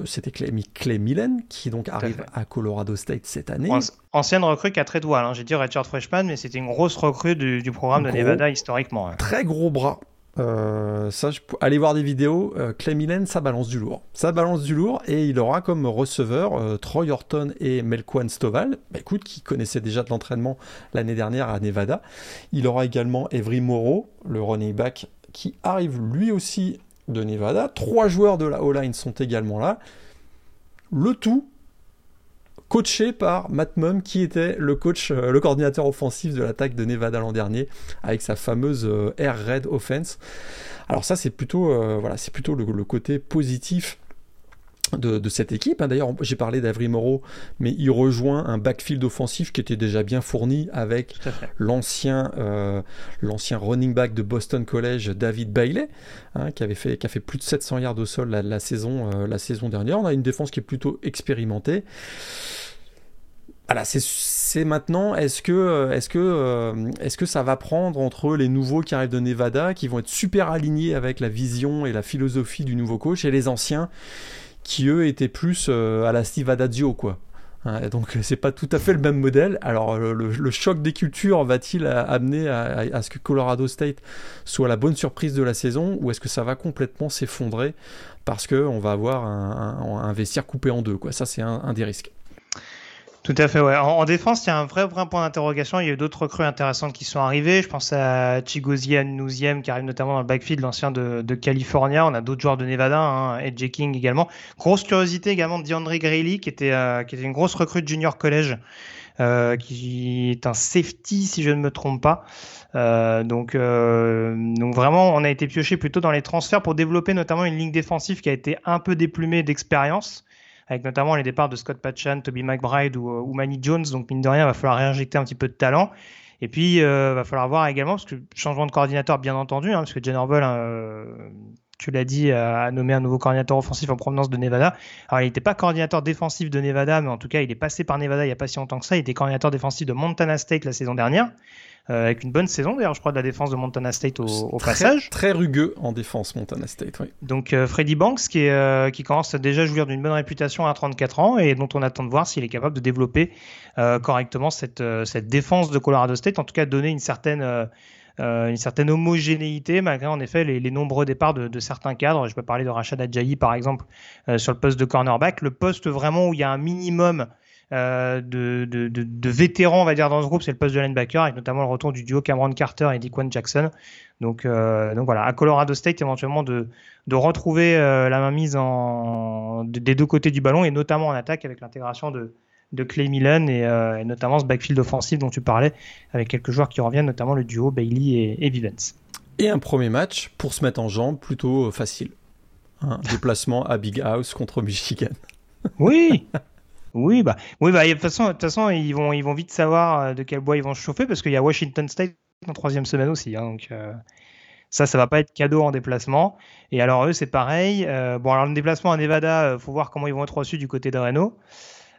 c'était Clay, Clay, Millen, qui donc arrive à Colorado State cette année. Ancienne recrue qui a très doual, hein. j'ai dit Richard Freshman, mais c'était une grosse recrue du, programme de Nevada historiquement. Hein. Très gros bras. Euh, ça, je... allez voir des vidéos. Euh, Clay Millen, ça balance du lourd. Ça balance du lourd et il aura comme receveur euh, Troy Horton et Melquan Stovall, bah, écoute, qui connaissaient déjà de l'entraînement l'année dernière à Nevada. Il aura également Every Moreau, le running back, qui arrive lui aussi de Nevada. Trois joueurs de la O-line sont également là. Le tout coaché par Matt Mum, qui était le coach, euh, le coordinateur offensif de l'attaque de Nevada l'an dernier, avec sa fameuse euh, Air Red Offense. Alors ça, c'est plutôt, euh, voilà, c'est plutôt le, côté positif de, cette équipe. Hein. D'ailleurs, j'ai parlé d'Avry Moreau, mais il rejoint un backfield offensif qui était déjà bien fourni avec l'ancien l'ancien running back de Boston College, David Bailey, hein, qui avait fait qui a fait plus de 700 yards au sol la, saison la saison dernière. On a une défense qui est plutôt expérimentée voilà, c'est maintenant, est-ce que, euh, est-ce que ça va prendre entre les nouveaux qui arrivent de Nevada, qui vont être super alignés avec la vision et la philosophie du nouveau coach, et les anciens qui eux étaient plus euh, à la Steve Adazio, quoi. Hein, donc c'est pas tout à fait le même modèle. Alors le, choc des cultures va-t-il amener à, ce que Colorado State soit la bonne surprise de la saison, ou est-ce que ça va complètement s'effondrer parce qu'on va avoir un, vestiaire coupé en deux, quoi? Ça c'est un des risques. Tout à fait, ouais. En, défense, il y a un vrai, vrai point d'interrogation. Il y a eu d'autres recrues intéressantes qui sont arrivées. Je pense à Chigozie Nouziem qui arrive notamment dans le backfield, l'ancien de, de California. On a d'autres joueurs de Nevada, hein, Ed King également. Grosse curiosité également de DeAndre Grayley, qui était, euh, qui était une grosse recrue de junior college, euh, qui est un safety, si je ne me trompe pas. Euh, donc, euh, donc vraiment, on a été pioché plutôt dans les transferts pour développer notamment une ligne défensive qui a été un peu déplumée d'expérience avec notamment les départs de Scott Patchan, Toby McBride ou, ou Manny Jones. Donc mine de rien, il va falloir réinjecter un petit peu de talent. Et puis, il euh, va falloir voir également, parce que changement de coordinateur, bien entendu, hein, parce que Jen Orwell, euh, tu l'as dit, a nommé un nouveau coordinateur offensif en provenance de Nevada. Alors, il n'était pas coordinateur défensif de Nevada, mais en tout cas, il est passé par Nevada il n'y a pas si longtemps que ça. Il était coordinateur défensif de Montana State la saison dernière. Euh, avec une bonne saison d'ailleurs, je crois, de la défense de Montana State au, passage. Très rugueux en défense, Montana State, oui. Donc euh, Freddy Banks, qui, est, euh, qui commence déjà à jouir d'une bonne réputation à 34 ans et dont on attend de voir s'il est capable de développer correctement cette, cette défense de Colorado State, en tout cas donner une certaine... une certaine homogénéité malgré en effet les, nombreux départs de, certains cadres. Je peux parler de Rachad Adjayi par exemple sur le poste de cornerback, le poste vraiment où il y a un minimum euh, de, de, vétérans, on va dire, dans ce groupe, c'est le poste de linebacker, avec notamment le retour du duo Cameron Carter et Dequan Jackson. Donc, euh, donc voilà, à Colorado State, éventuellement de, de retrouver euh, la mainmise en, des deux côtés du ballon, et notamment en attaque avec l'intégration de, de Clay Millen et, et, notamment ce backfield offensif dont tu parlais, avec quelques joueurs qui reviennent, notamment le duo Bailey et, et Vivens. Et un premier match pour se mettre en jambe plutôt facile. Un déplacement à Big House contre Michigan. Oui, Oui, bah, oui, bah, de toute façon, ils vont, ils vont vite savoir euh, de quel bois ils vont se chauffer parce qu'il y a Washington State en troisième semaine aussi. Hein, donc, euh, ça, ça va pas être cadeau en déplacement. Et alors, eux, c'est pareil. Euh, bon, alors, le déplacement à Nevada, faut voir comment ils vont être reçus du côté de Reno.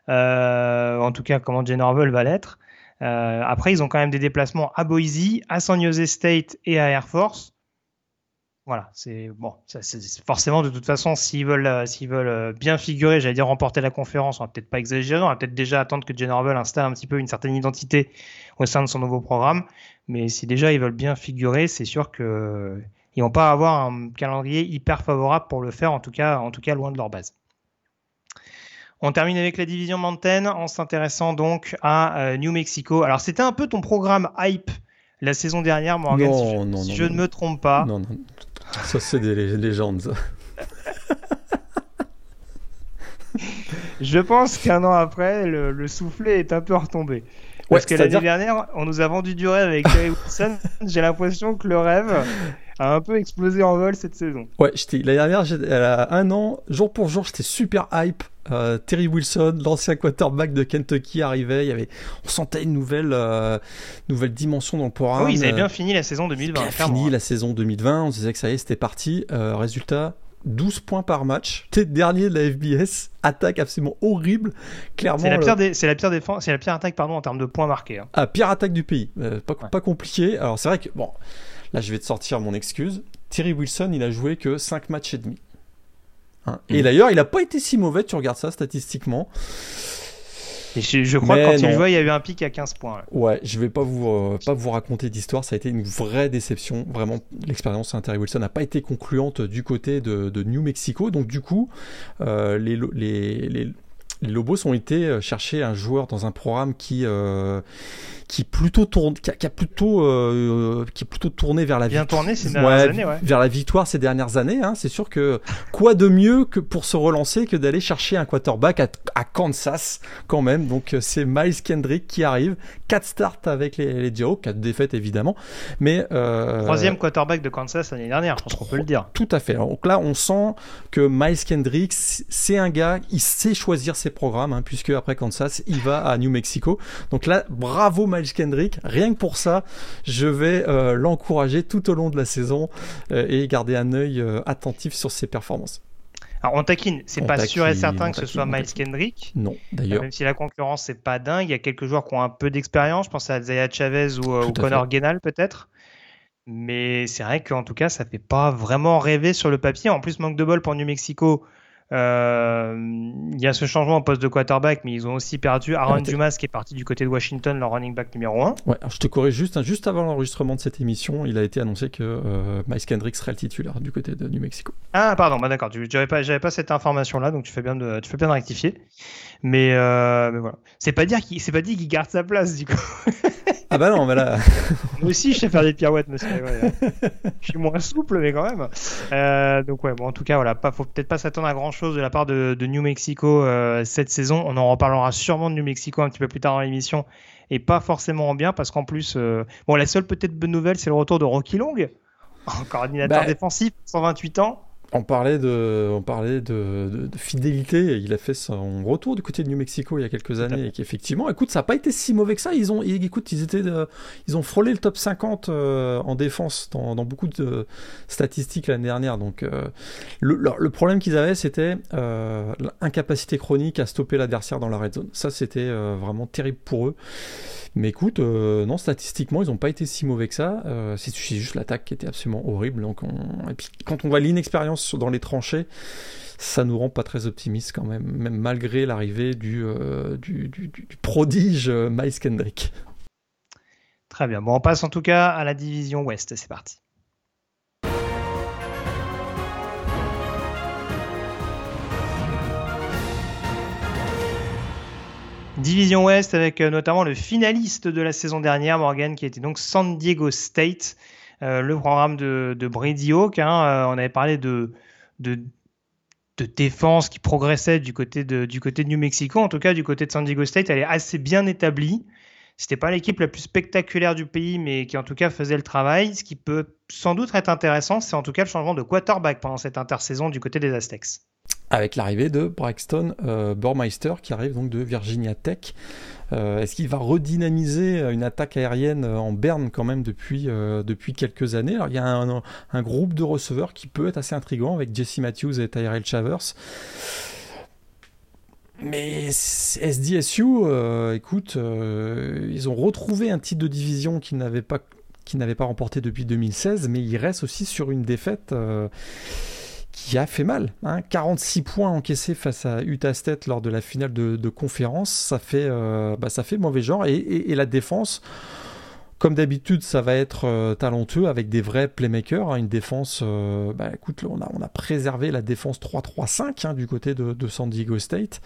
En tout cas, comment Jen Orwell va l'être. après, ils ont quand même des déplacements à Boise, à San Jose State et à Air Force voilà, c'est bon. Forcément, de toute façon, s'ils veulent, euh, s'ils veulent euh, bien figurer, j'allais dire remporter la conférence, on va peut-être pas exagérer, on va peut-être déjà attendre que Jen Orwell installe un petit peu une certaine identité au sein de son nouveau programme. Mais si déjà ils veulent bien figurer, c'est sûr que ils vont pas avoir un calendrier hyper favorable pour le faire, en tout cas, en tout cas loin de leur base. On termine avec la division Mountain en s'intéressant donc à euh, New Mexico. Alors c'était un peu ton programme hype la saison dernière, Morgan, si je, ne me trompe pas. Non, non. Ça, c'est des légendes. je pense qu'un an après, le, soufflet est un peu retombé. Parce que l'année dernière, on nous a vendu du rêve avec Terry Wilson. J'ai l'impression que le rêve a un peu explosé en vol cette saison. Ouais, l'année dernière, a un an, jour pour jour, j'étais super hype. Euh, Terry Wilson, l'ancien quarterback de Kentucky, arrivait. Il y avait, on sentait une nouvelle, euh, nouvelle dimension dans le programme. oui, ils avaient bien fini la saison 2020. Ils fini la saison 2020. On se disait que ça y est, c'était parti. Euh, résultat, 12 points par match. Tête dernier de la FBS. Attaque absolument horrible. Clairement. C'est la pire, c'est la pire défense, c'est la pire attaque pardon en termes de points marqués. Hein. Ah, pire attaque du pays. Euh, pas, pas compliqué. Alors c'est vrai que bon, là je vais te sortir mon excuse. Thierry Wilson, il a joué que 5 matchs et demi. Hein. Et mmh. d'ailleurs, il n'a pas été si mauvais. Tu regardes ça statistiquement je, crois que quand il jouait, il y a eu un pic à 15 points. Ouais, je vais pas vous, euh, pas vous raconter d'histoire. Ça a été une vraie déception. Vraiment, l'expérience Terry Wilson n'a pas été concluante du côté de, New Mexico. Donc, du coup, euh, les, les, les, les, Lobos ont été euh, chercher un joueur dans un programme qui qui plutôt tourne, qui a, plutôt, euh, qui est plutôt tourné vers la victoire. tourné ces dernières années, ouais. Vers la victoire ces dernières années. Hein. C'est sûr que quoi de mieux que pour se relancer que d'aller chercher un quarterback à, à, Kansas quand même. Donc euh, c'est Miles Kendrick qui arrive. 4 starts avec les, les Dio, 4 défaites évidemment. Mais euh, troisième quarterback de Kansas l'année dernière, je pense qu'on peut le dire. Tout à fait. Donc là, on sent que Miles Kendrick, c'est un gars, il sait choisir ses programmes, hein, puisque après Kansas, il va à New Mexico. Donc là, bravo Miles Kendrick. Rien que pour ça, je vais euh, l'encourager tout au long de la saison euh, et garder un œil euh, attentif sur ses performances. Alors on taquine, c'est pas sûr et certain que ce soit Miles Kendrick. Non, d'ailleurs. Même si la concurrence c'est pas dingue, il y a quelques joueurs qui ont un peu d'expérience. Je pense à Zaya Chavez ou, Connor Guénal peut-être. Mais c'est vrai qu'en tout cas, ça fait pas vraiment rêver sur le papier. En plus, manque de bol pour New Mexico. Euh, il y a ce changement en poste de quarterback, mais ils ont aussi perdu Aaron Dumas qui est parti du côté de Washington, leur running back numéro 1. Ouais, je te corrige juste, hein, juste avant l'enregistrement de cette émission, il a été annoncé que euh, Miles Kendrick serait le titulaire du côté de New Mexico. Ah, pardon, bah d'accord, j'avais pas, pas cette information-là, donc tu fais bien de, tu fais bien de rectifier. Mais, euh, mais voilà. C'est pas dire qu'il, c'est pas dit qu'il garde sa place, du coup. Ah bah non, mais là. Moi aussi, je sais faire des pirouettes, monsieur. je suis moins souple, mais quand même. Euh, donc ouais, bon, en tout cas, voilà, pas, faut peut-être pas s'attendre à grand chose de la part de, New Mexico euh, cette saison. On en reparlera sûrement de New Mexico un petit peu plus tard dans l'émission, et pas forcément en bien, parce qu'en plus, euh, bon, la seule peut-être bonne nouvelle, c'est le retour de Rocky Long, en coordinateur bah, défensif, 128 ans. On parlait de, on parlait de, fidélité. Il a fait son retour du côté de New Mexico il y a quelques années et qu'effectivement, écoute, ça n'a pas été si mauvais que ça. Ils ont, écoute, ils étaient, ils ont frôlé le top 50 euh, en défense dans, beaucoup de statistiques l'année dernière. Donc, euh, le, problème qu'ils avaient, c'était euh, l'incapacité chronique à stopper l'adversaire dans la red zone. Ça, c'était vraiment terrible pour eux. Mais écoute, euh, non, statistiquement, ils n'ont pas été si mauvais que ça. Euh, c'est juste l'attaque qui était absolument horrible. Donc Et puis quand on voit l'inexpérience dans les tranchées, ça nous rend pas très optimistes quand même, même malgré l'arrivée du, euh, prodige Miles Kendrick. Très bien. Bon, on passe en tout cas à la division Ouest. C'est parti. Division Ouest avec euh, notamment le finaliste de la saison dernière, Morgan, qui était donc San Diego State, euh, le programme de, Brady Hawk. Hein, euh, on avait parlé de, défense qui progressait du côté, du côté de New Mexico. En tout cas, du côté de San Diego State, elle est assez bien établie. C'était pas l'équipe la plus spectaculaire du pays, mais qui en tout cas faisait le travail. Ce qui peut sans doute être intéressant, c'est en tout cas le changement de quarterback pendant cette intersaison du côté des Aztecs avec l'arrivée de Braxton euh, Burmeister qui arrive donc de Virginia Tech. Euh, est-ce qu'il va redynamiser une attaque aérienne en berne quand même depuis, euh, depuis quelques années? Alors, Il y a un, groupe de receveurs qui peut être assez intrigant avec Jesse Matthews et Tyrell Chavers. Mais SDSU, écoute, ils ont retrouvé un titre de division qu'ils n'avaient pas, pas remporté depuis 2016, mais ils restent aussi sur une défaite qui a fait mal. 46 hein. points encaissés face à Utah State lors de la finale de, conférence, ça fait, euh, bah, ça fait mauvais genre. Et, la défense, comme d'habitude, ça va être euh, talentueux avec des vrais playmakers. Hein. une défense, euh, bah, écoute, on a, on a préservé la défense 3-3-5 hein, du côté de, San Diego State.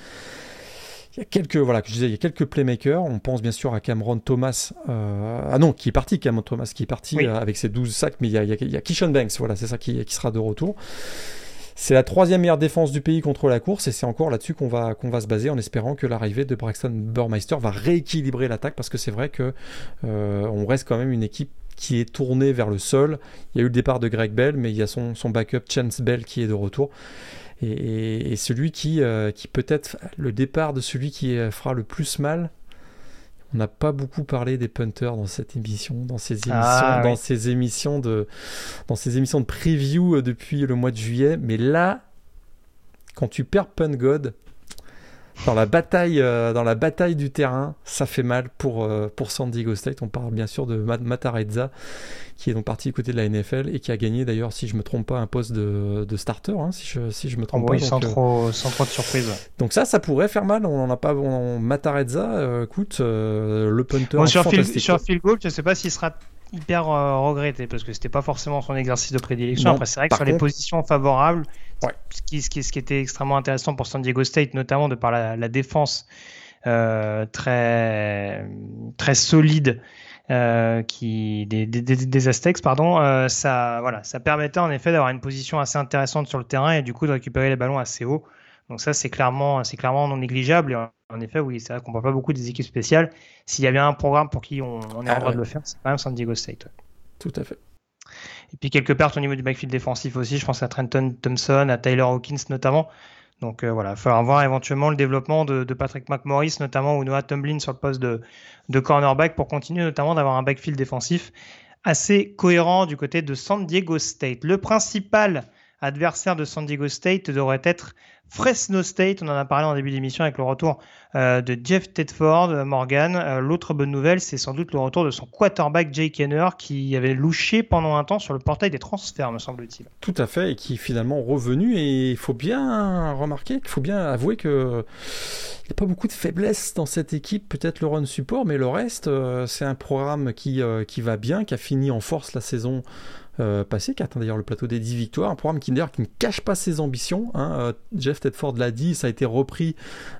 Il y a quelques, voilà, je disais, il y a quelques playmakers. On pense bien sûr à Cameron Thomas. ah non, qui est parti, Cameron Thomas, qui est parti avec ses 12 sacs, mais il y a, il y a, Kishon Banks, voilà, c'est ça qui, qui, sera de retour. C'est la troisième meilleure défense du pays contre la course et c'est encore là-dessus qu'on va, se baser en espérant que l'arrivée de Braxton Burmeister va rééquilibrer l'attaque parce que c'est vrai que euh, reste quand même une équipe qui est tournée vers le sol. Il y a eu le départ de Greg Bell, mais il y a son, backup Chance Bell qui est de retour. Et, celui qui, euh, qui peut-être le départ de celui qui fera le plus mal, On n'a pas beaucoup parlé des punters dans cette émission, dans ces ah, émissions, dans ces émissions de, dans ces émissions de preview euh, depuis le mois de juillet. Mais là, quand tu perds Punt God, dans la bataille, euh, dans la bataille du terrain, ça fait mal pour, euh, pour San Diego State. On parle bien sûr de Matarezza, qui est donc parti du côté de la NFL et qui a gagné d'ailleurs, si je me trompe pas, un poste de, de starter, hein, si, je, si je me trompe oh, pas. sans, euh, trop, sans trop de surprise. Donc ça, ça pourrait faire mal. On n'en a pas. On, Matarezza, écoute, le punter. Bon, sur, field, sur field goal, je ne sais pas s'il sera hyper regretté parce que c'était pas forcément son exercice de prédilection. Après, c'est vrai que sur les positions favorables, ce, qui, ce, qui, ce, qui, était extrêmement intéressant pour San Diego State, notamment de par la, la défense euh, très, très solide euh, qui, des, des, des, Aztecs, pardon, euh, ça, voilà, ça permettait en effet d'avoir une position assez intéressante sur le terrain et du coup de récupérer les ballons assez haut. Donc ça, c'est clairement, c'est clairement non négligeable. Et en effet, oui, c'est vrai qu'on parle pas beaucoup des équipes spéciales. S'il y avait un programme pour qui on, on est en ah droit de le faire, c'est quand même San Diego State. Tout à fait. Et puis quelques pertes au niveau du backfield défensif aussi. Je pense à Trenton Thompson, à Tyler Hawkins notamment. Donc euh, voilà, il faudra voir éventuellement le développement de, Patrick McMorris notamment ou Noah Tumblin sur le poste de, de cornerback pour continuer notamment d'avoir un backfield défensif assez cohérent du côté de San Diego State. Le principal adversaire de San Diego State devrait être Fresno State, on en a parlé en début d'émission avec le retour euh, de Jeff Tedford, euh, Morgan. Euh, l'autre bonne nouvelle, c'est sans doute le retour de son quarterback Jake Henner qui avait louché pendant un temps sur le portail des transferts, me semble-t-il. Tout à fait, et qui est finalement revenu. Et il faut bien remarquer, il faut bien avouer que il n'y a pas beaucoup de faiblesses dans cette équipe. Peut-être le run support, mais le reste, c'est un programme qui, qui va bien, qui a fini en force la saison euh, passé, qui d'ailleurs le plateau des 10 victoires. Un programme qui, qui ne cache pas ses ambitions. Hein. Euh, Jeff Tedford l'a dit, ça a été repris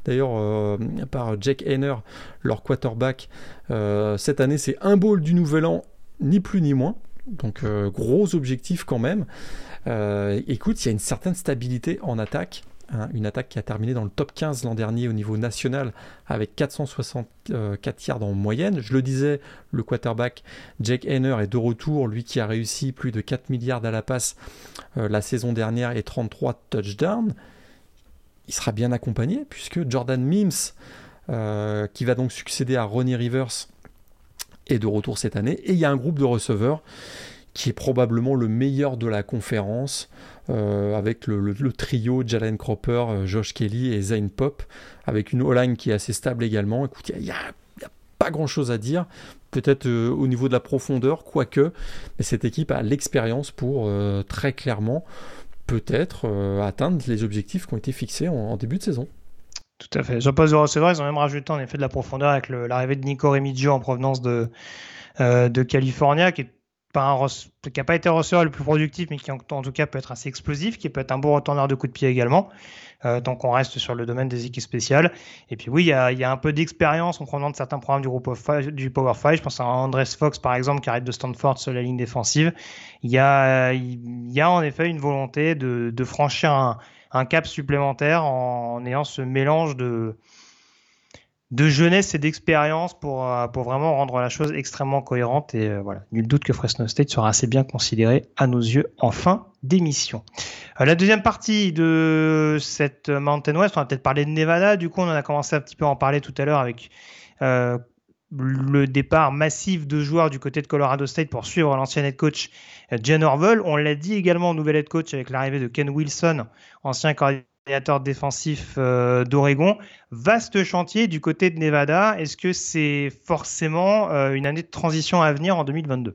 d'ailleurs euh, par Jack Hayner, leur quarterback. cette année, c'est un bowl du Nouvel An, ni plus ni moins. Donc gros objectif quand même. écoute, il y a une certaine stabilité en attaque. Hein, une attaque qui a terminé dans le top 15 l'an dernier au niveau national avec 464 yards en moyenne. Je le disais, le quarterback Jake Hayner est de retour, lui qui a réussi plus de 4 milliards à la passe euh, la saison dernière et 33 touchdowns. Il sera bien accompagné puisque Jordan Mims, euh, qui va donc succéder à Ronnie Rivers, est de retour cette année. Et il y a un groupe de receveurs qui est probablement le meilleur de la conférence. Euh, avec le, trio Jalen Cropper, euh, Josh Kelly et Zane Pop, avec une O-line qui est assez stable également. Écoute, il n'y a, pas grand-chose à dire, peut-être euh, au niveau de la profondeur, quoique, mais cette équipe a l'expérience pour très clairement peut-être atteindre les objectifs qui ont été fixés en, début de saison. Tout à fait. Sur poste de receveur, ils ont même rajouté en effet de la profondeur avec l'arrivée de Nico Remigio en provenance de, de California, qui est qui n'a pas été receveur le plus productif, mais qui en, tout cas peut être assez explosif, qui peut être un bon retourneur de coup de pied également. Euh, donc on reste sur le domaine des équipes spéciales. Et puis oui, il y a, un peu d'expérience en prenant de certains programmes du groupe du Power 5. Je pense à Andres Fox par exemple qui arrête de Stanford sur la ligne défensive. Il y a, en effet une volonté de, franchir un, un, cap supplémentaire en ayant ce mélange de de jeunesse et d'expérience pour, euh, pour vraiment rendre la chose extrêmement cohérente. Et euh, voilà, nul doute que Fresno State sera assez bien considéré à nos yeux en fin d'émission. Euh, la deuxième partie de cette Mountain West, on va peut-être parler de Nevada. Du coup, on en a commencé un petit peu à en parler tout à l'heure avec le départ massif de joueurs du côté de Colorado State pour suivre l'ancien head coach Jen Orwell. On l'a dit également, nouvel head coach avec l'arrivée de Ken Wilson, ancien coordinateur défensif euh, d'Oregon. Vaste chantier du côté de Nevada. Est-ce que c'est forcément euh, une année de transition à venir en 2022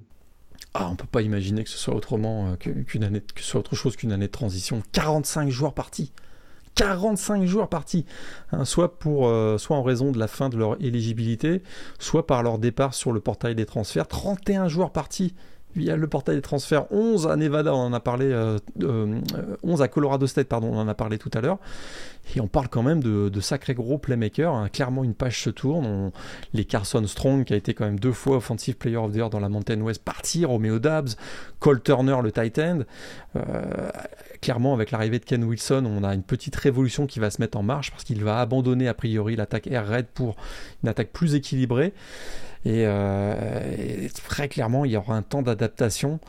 ah, on peut pas imaginer que ce soit autrement euh, qu'une année, que ce soit autre chose qu'une année de transition. 45 joueurs partis. 45 joueurs partis, hein, soit, pour, soit en raison de la fin de leur éligibilité, soit par leur départ sur le portail des transferts. 31 joueurs partis via le portail des transferts, 11 à Nevada, on en a parlé, 11 euh, euh, à Colorado State, pardon, on en a parlé tout à l'heure. Et on parle quand même de, sacrés gros playmakers. Hein. Clairement, une page se tourne. les Carson Strong, qui a été quand même deux fois Offensive Player of the Year dans la Mountain West, parti. Romeo Dabbs, Cole Turner, le tight end. Euh, clairement, avec l'arrivée de Ken Wilson, on a une petite révolution qui va se mettre en marche parce qu'il va abandonner a priori l'attaque air raid pour une attaque plus équilibrée. Euh, et, très clairement, il y aura un temps d'adaptation.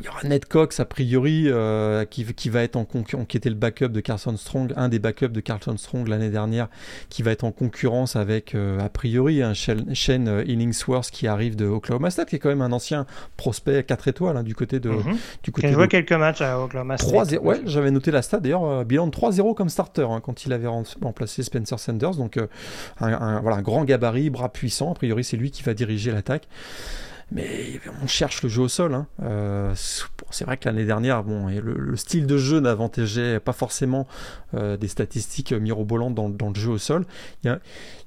Il y aura Ned Cox a priori euh, qui, qui, va être en concurrence, qui était le backup de Carlson Strong, un des backups de Carlson Strong l'année dernière, qui va être en concurrence avec euh, a priori un Shane, Illingsworth qui arrive de Oklahoma State, qui est quand même un ancien prospect 4 étoiles hein, du côté de. Mhm. du côté joué quelques matchs à Oklahoma State. ouais, j'avais noté la stat d'ailleurs, bilan de 3-0 comme starter hein, quand il avait remplacé Spencer Sanders, donc un, voilà, un grand gabarit, bras puissant. A priori, c'est lui qui va diriger l'attaque. Mais on cherche le jeu au sol. Hein. Euh, c'est vrai que l'année dernière, bon, le, style de jeu n'avantageait pas forcément euh, des statistiques mirobolantes dans, le jeu au sol. Il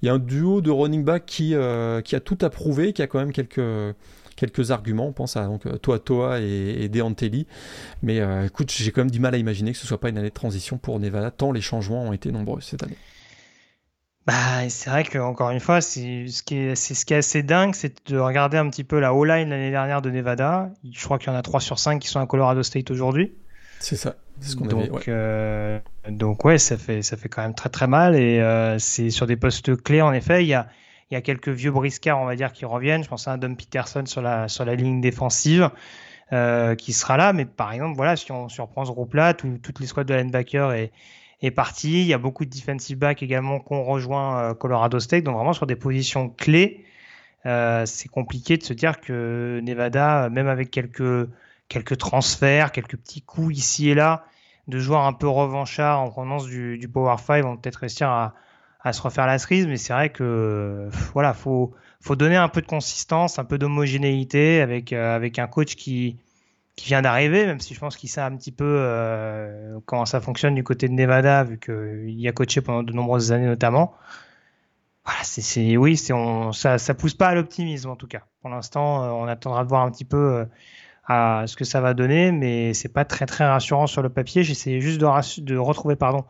y a, un duo de running back qui, euh, qui a tout approuvé, qui a quand même quelques quelques arguments. On pense à donc, Toa Toa et, et Deantelli. Mais écoute, j'ai quand même du mal à imaginer que ce soit pas une année de transition pour Nevada, tant les changements ont été nombreux cette année. Bah, c'est vrai qu'encore une fois, c'est ce, qui est, ce qui est assez dingue, c'est de regarder un petit peu la O-line l'année dernière de Nevada. Je crois qu'il y en a 3 sur 5 qui sont à Colorado State aujourd'hui. C'est ça. Ce qu'on donc, avait, ouais. Euh, donc ouais, ça fait, ça fait quand même très très mal. Et euh, c'est sur des postes clés, en effet. Il y a, il y a quelques vieux briscards, on va dire, qui reviennent. Je pense à un Dom Peterson sur la, sur la ligne défensive. Euh, qui sera là, mais par exemple, voilà, si on, si on prend ce groupe-là, toutes les squads de linebacker et, est parti. Il y a beaucoup de defensive back également qu'on rejoint euh, Colorado State. Donc vraiment sur des positions clés, euh, c'est compliqué de se dire que Nevada, même avec quelques, quelques transferts, quelques petits coups ici et là, de joueurs un peu revanchards en provenance du, du Power 5 vont peut-être réussir à, à, se refaire la cerise. Mais c'est vrai que voilà, faut, faut donner un peu de consistance, un peu d'homogénéité avec, euh, avec un coach qui, qui vient d'arriver, même si je pense qu'il sait un petit peu euh, comment ça fonctionne du côté de Nevada, vu qu'il y a coaché pendant de nombreuses années notamment. C'est, oui, on, ça, ça pousse pas à l'optimisme en tout cas. Pour l'instant, euh, on attendra de voir un petit peu euh, à ce que ça va donner, mais c'est pas très très rassurant sur le papier. J'essayais juste de, retrouver pardon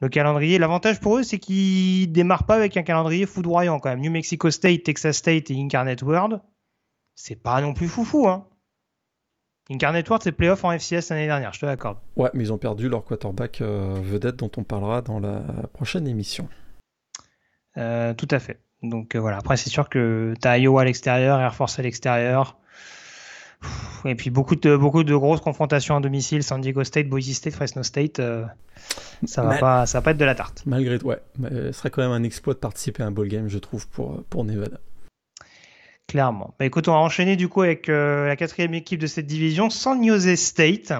le calendrier. L'avantage pour eux, c'est qu'ils démarrent pas avec un calendrier foudroyant quand même. New Mexico State, Texas State et Incarnate World, c'est pas non plus foufou, hein. Incarnate World, c'est playoff en FCS l'année dernière, je te l'accorde. Ouais, mais ils ont perdu leur quarterback euh, vedette dont on parlera dans la prochaine émission. Euh, tout à fait. Donc euh, voilà, après c'est sûr que tu as Iowa à l'extérieur, Air Force à l'extérieur. Et puis beaucoup de, beaucoup de grosses confrontations à domicile, San Diego State, Boise State, Fresno State. ça va pas, ça va pas être de la tarte. Malgré tout, ouais. ce serait quand même un exploit de participer à un bowl game, je trouve, pour, pour Nevada. Clairement. Bah, écoute, on va enchaîner du coup avec euh, la quatrième équipe de cette division, San Jose State,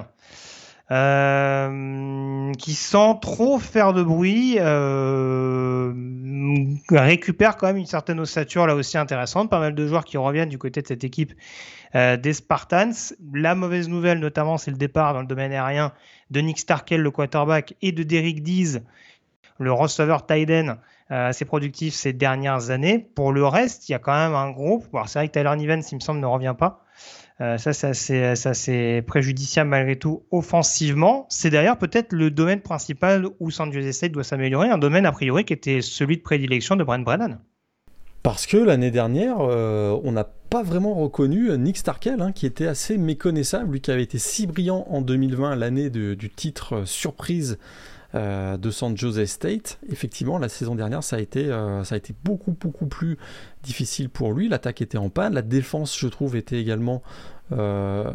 euh, qui sans trop faire de bruit euh, récupère quand même une certaine ossature là aussi intéressante. Pas mal de joueurs qui reviennent du côté de cette équipe des Spartans. La mauvaise nouvelle notamment, c'est le départ dans le domaine aérien de Nick Starkel, le quarterback, et de Derek Dees, le receveur Tyden assez productif ces dernières années. Pour le reste, il y a quand même un groupe. C'est vrai que Tyler Nivens, il me semble, ne revient pas. Euh, ça, c'est assez, préjudiciable malgré tout offensivement. C'est d'ailleurs peut-être le domaine principal où San Jose State doit s'améliorer, un domaine a priori qui était celui de prédilection de Brent Brennan. Parce que l'année dernière, euh, on n'a pas vraiment reconnu Nick Starkel, hein, qui était assez méconnaissable, lui qui avait été si brillant en 2020, l'année du titre surprise euh, de San Jose State. Effectivement, la saison dernière, ça a été, euh, ça a été beaucoup, beaucoup plus difficile pour lui. L'attaque était en panne. La défense, je trouve, était également euh,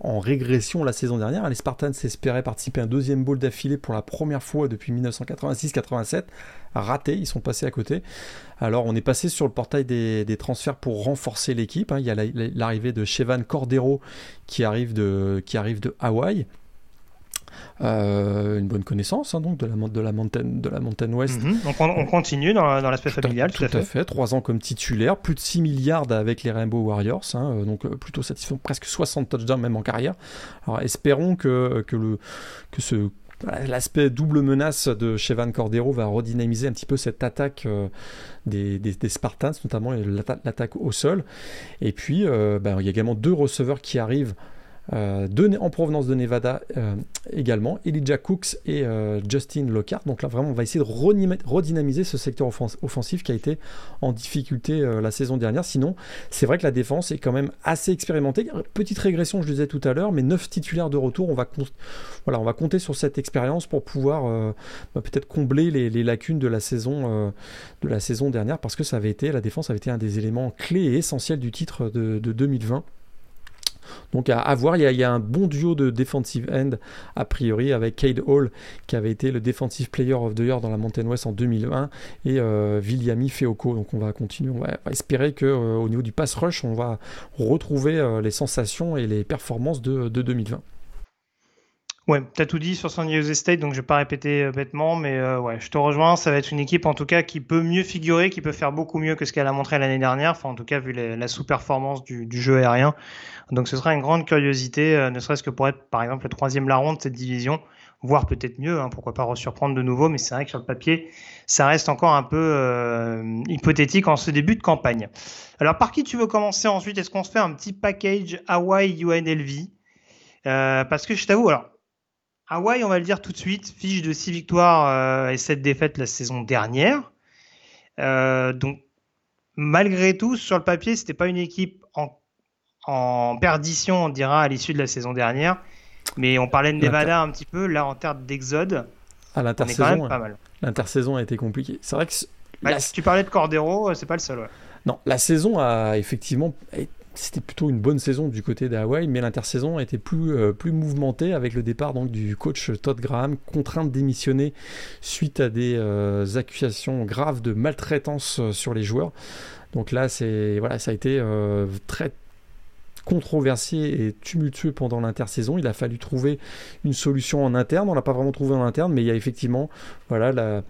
en régression la saison dernière. Les Spartans espéraient participer à un deuxième bowl d'affilée pour la première fois depuis 1986-87. Raté, ils sont passés à côté. Alors on est passé sur le portail des, transferts pour renforcer l'équipe. Hein. Il y a l'arrivée de Chevan Cordero qui arrive de, qui arrive de Hawaï. Euh, une bonne connaissance hein, donc de la, de la montagne de la montagne ouest. Mhm. Donc on, continue dans, l'aspect familial, tout, à, fait. Trois ans comme titulaire, plus de 6 milliards avec les Rainbow Warriors, hein, euh, donc euh, plutôt satisfaisant, presque 60 touchdowns même en carrière. Alors espérons que, que, le, que ce L'aspect double menace de Chevan Cordero va redynamiser un petit peu cette attaque des, des, Spartans, notamment l'attaque au sol. Et puis, ben, il y a également deux receveurs qui arrivent euh, en provenance de Nevada euh, également, Elijah Cooks et euh, Justin Lockhart. Donc là, vraiment, on va essayer de redynamiser ce secteur offensif qui a été en difficulté la saison dernière. Sinon, c'est vrai que la défense est quand même assez expérimentée. Petite régression, je le disais tout à l'heure, mais 9 titulaires de retour. On va, compter sur cette expérience pour pouvoir bah, peut-être combler les, lacunes de la, saison, dernière parce que ça avait été, la défense avait été un des éléments clés et essentiels du titre de 2020 Donc à, voir, il y, a, un bon duo de defensive end a priori avec Cade Hall qui avait été le defensive player of the year dans la Mountain West en 2001 et euh, Viliami Feoko. Donc on va continuer, on va, espérer que euh, au niveau du pass rush, on va retrouver euh, les sensations et les performances de 2020. Ouais, t'as tout dit sur San Diego State, donc je vais pas répéter euh, bêtement, mais euh, ouais, je te rejoins. Ça va être une équipe en tout cas qui peut mieux figurer, qui peut faire beaucoup mieux que ce qu'elle a montré l'année dernière. Enfin, en tout cas, vu la sous-performance du, jeu aérien. Donc, ce sera une grande curiosité, euh, ne serait-ce que pour être, par exemple, le troisième larron de cette division, voire peut-être mieux. Hein, pourquoi pas surprendre de nouveau, mais c'est vrai que sur le papier, ça reste encore un peu hypothétique en ce début de campagne. Alors, par qui tu veux commencer ensuite? Est-ce qu'on se fait un petit package Hawaii UNLV Parce que je t'avoue, alors Hawaii, on va le dire tout de suite, fiche de 6 victoires euh, et 7 défaites la saison dernière. Euh, donc, malgré tout, sur le papier, c'était pas une équipe en, perdition, on dira, à l'issue de la saison dernière. Mais on parlait de Nevada un petit peu, là, en termes d'exode. À l'intersaison, l'intersaison a été compliquée. C'est vrai que. Bah, si tu parlais de Cordero, euh, c'est pas le seul. Non, la saison a effectivement c'était plutôt une bonne saison du côté d'Hawaï, mais l'intersaison a été plus, euh, plus mouvementée avec le départ donc, du coach Todd Graham, contraint de démissionner suite à des euh, accusations graves de maltraitance euh, sur les joueurs. Donc là, voilà, ça a été très controversé et tumultueux pendant l'intersaison. Il a fallu trouver une solution en interne. On l'a pas vraiment trouvé en interne, mais il y a effectivement voilà la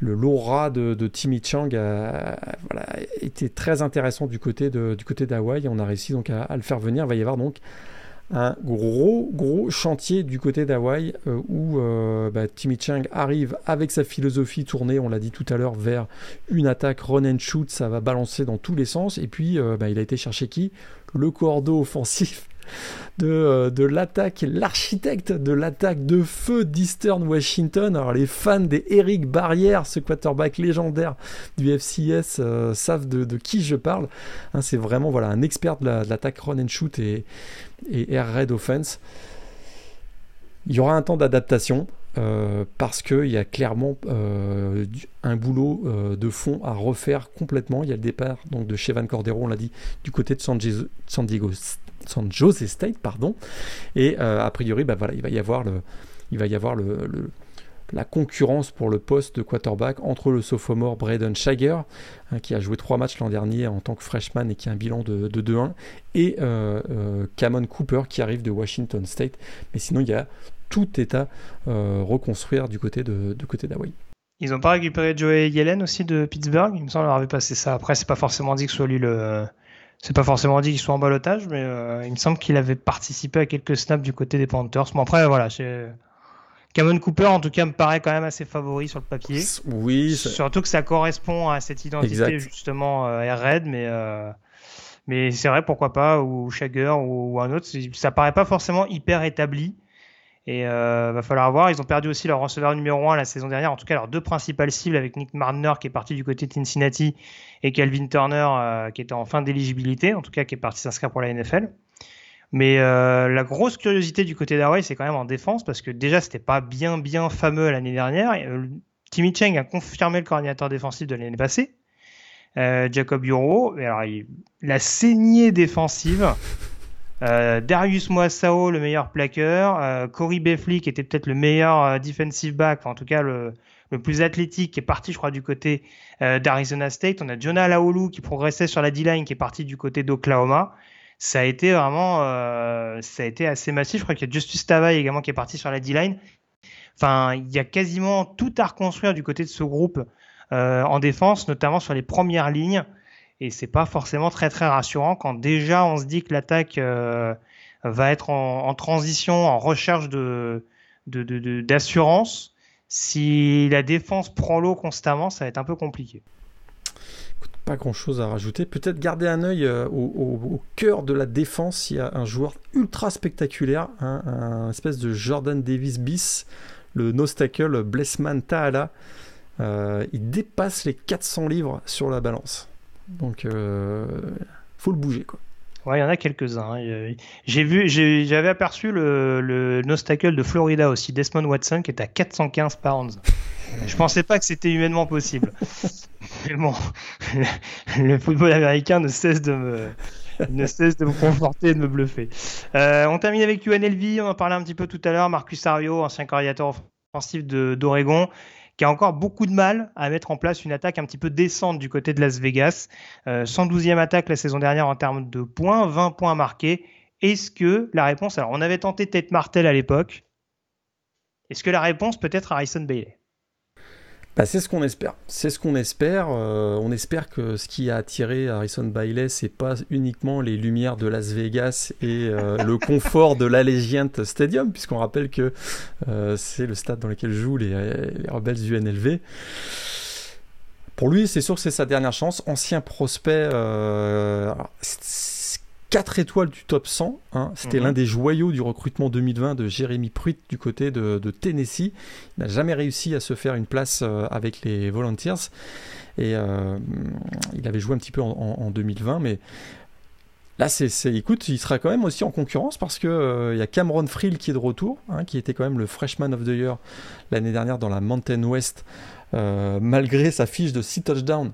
le l'aura de, Timmy Chang a, été très intéressant du côté de, du côté d'Hawaï. On a réussi donc à, le faire venir. Il va y avoir donc un gros gros chantier du côté d'Hawaï euh, où euh, bah, Timmy Chang arrive avec sa philosophie tournée, on l'a dit tout à l'heure, vers une attaque run and shoot. Ça va balancer dans tous les sens. Et puis euh, bah, il a été chercher qui? Le cordeau offensif de, euh, de l'attaque, l'architecte de l'attaque de feu d'Eastern Washington. Alors les fans des Eric Barrière, ce quarterback légendaire du FCS, euh, savent de, qui je parle. Hein, c'est vraiment voilà, un expert de l'attaque run and shoot et, et air raid offense. Il y aura un temps d'adaptation. Euh, parce qu'il y a clairement un boulot de fond à refaire complètement. Il y a le départ donc, de Chevan Cordero, on l'a dit, du côté de San Diego, Jose State, pardon. Et euh, a priori, bah, voilà, il va y avoir, le, il va y avoir le, la concurrence pour le poste de quarterback entre le sophomore Braden Shager, hein, qui a joué trois matchs l'an dernier en tant que freshman et qui a un bilan de, 2-1, et euh, euh, Camon Cooper qui arrive de Washington State. Mais sinon, il y a tout est à reconstruire du côté de, de côté d'Hawaii. Ils n'ont pas récupéré Joey Yellen aussi de Pittsburgh? Il me semble leur avait passé ça. Après, c'est pas forcément dit que ce soit lui le, c'est pas forcément dit qu'il soit en balotage, mais euh, il me semble qu'il avait participé à quelques snaps du côté des Panthers. Mais après, voilà, Cameron Cooper, en tout cas, me paraît quand même assez favori sur le papier. Oui. Surtout que ça correspond à cette identité, justement, euh, Red, mais, euh, mais c'est vrai, pourquoi pas, ou Shagger ou, ou, un autre. Ça paraît pas forcément hyper établi. Et euh, va falloir voir. Ils ont perdu aussi leur receveur numéro 1 la saison dernière. En tout cas, leurs deux principales cibles avec Nick Marner qui est parti du côté de Cincinnati et Calvin Turner euh, qui était en fin d'éligibilité, en tout cas qui est parti s'inscrire pour la NFL. Mais euh, la grosse curiosité du côté d'Hawaii, c'est quand même en défense parce que déjà, c'était pas bien bien fameux l'année dernière. Euh, Timmy Cheng a confirmé le coordinateur défensif de l'année passée. Jacob Euro, alors la saignée défensive euh, Darius Moissao, le meilleur plaqueur. Euh, Corey Beffley, qui était peut-être le meilleur euh, defensive back, en tout cas le, plus athlétique, qui est parti, je crois, du côté d'Arizona State. On a Jonah Laolu qui progressait sur la D-line, qui est parti du côté d'Oklahoma. Ça a été vraiment, ça a été assez massif. Je crois qu'il y a Justus Tavai également qui est parti sur la D-line. Enfin, il y a quasiment tout à reconstruire du côté de ce groupe en défense, notamment sur les premières lignes et c'est pas forcément très très rassurant quand déjà on se dit que l'attaque euh, va être en, transition, en recherche d'assurance. si la défense prend l'eau constamment, ça va être un peu compliqué. Pas grand chose à rajouter. Peut-être garder un œil euh, au, cœur de la défense. Il y a un joueur ultra spectaculaire, hein, un espèce de Jordan Davis bis, le no-stackle Blessman Tahala. Euh, il dépasse les 400 livres sur la balance. Donc, euh, faut le bouger, quoi. Ouais, il y en a quelques-uns. Hein. J'ai vu, j'avais aperçu le, le Nostacle de Florida aussi, Desmond Watson, qui est à 415 pounds. Je pensais pas que c'était humainement possible. Mais bon, le football américain ne cesse de me, ne cesse de me conforter et de me bluffer. Euh, on termine avec UNLV, on en parlait un petit peu tout à l'heure. Marcus Ario, ancien coordinateur offensif d'Oregon, qui a encore beaucoup de mal à mettre en place une attaque un petit peu décente du côté de Las Vegas. 112e attaque la saison dernière en termes de points, 20 points marqués. Est-ce que la réponse, alors on avait tenté Ted Martel à l'époque, est-ce que la réponse peut être Harrison Bailey bah, c'est ce qu'on espère. C'est ce qu'on espère. Euh, on espère que ce qui a attiré Harrison Bailey, c'est pas uniquement les lumières de Las Vegas et euh, le confort de l'Allegiant Stadium, puisqu'on rappelle que euh, c'est le stade dans lequel jouent les, les rebelles du. Pour lui, c'est sûr que c'est sa dernière chance. Ancien prospect. 4 étoiles du top 100. Hein. C'était mhm. l'un des joyaux du recrutement 2020 de Jérémy Pruitt du côté de, Tennessee. Il n'a jamais réussi à se faire une place euh, avec les Volunteers. Et euh, il avait joué un petit peu en, 2020, mais Là, c'est, écoute, il sera quand même aussi en concurrence parce que euh, il y a Cameron Frill qui est de retour, hein, qui était quand même le freshman of the year l'année dernière dans la Mountain West, malgré sa fiche de 6 touchdowns.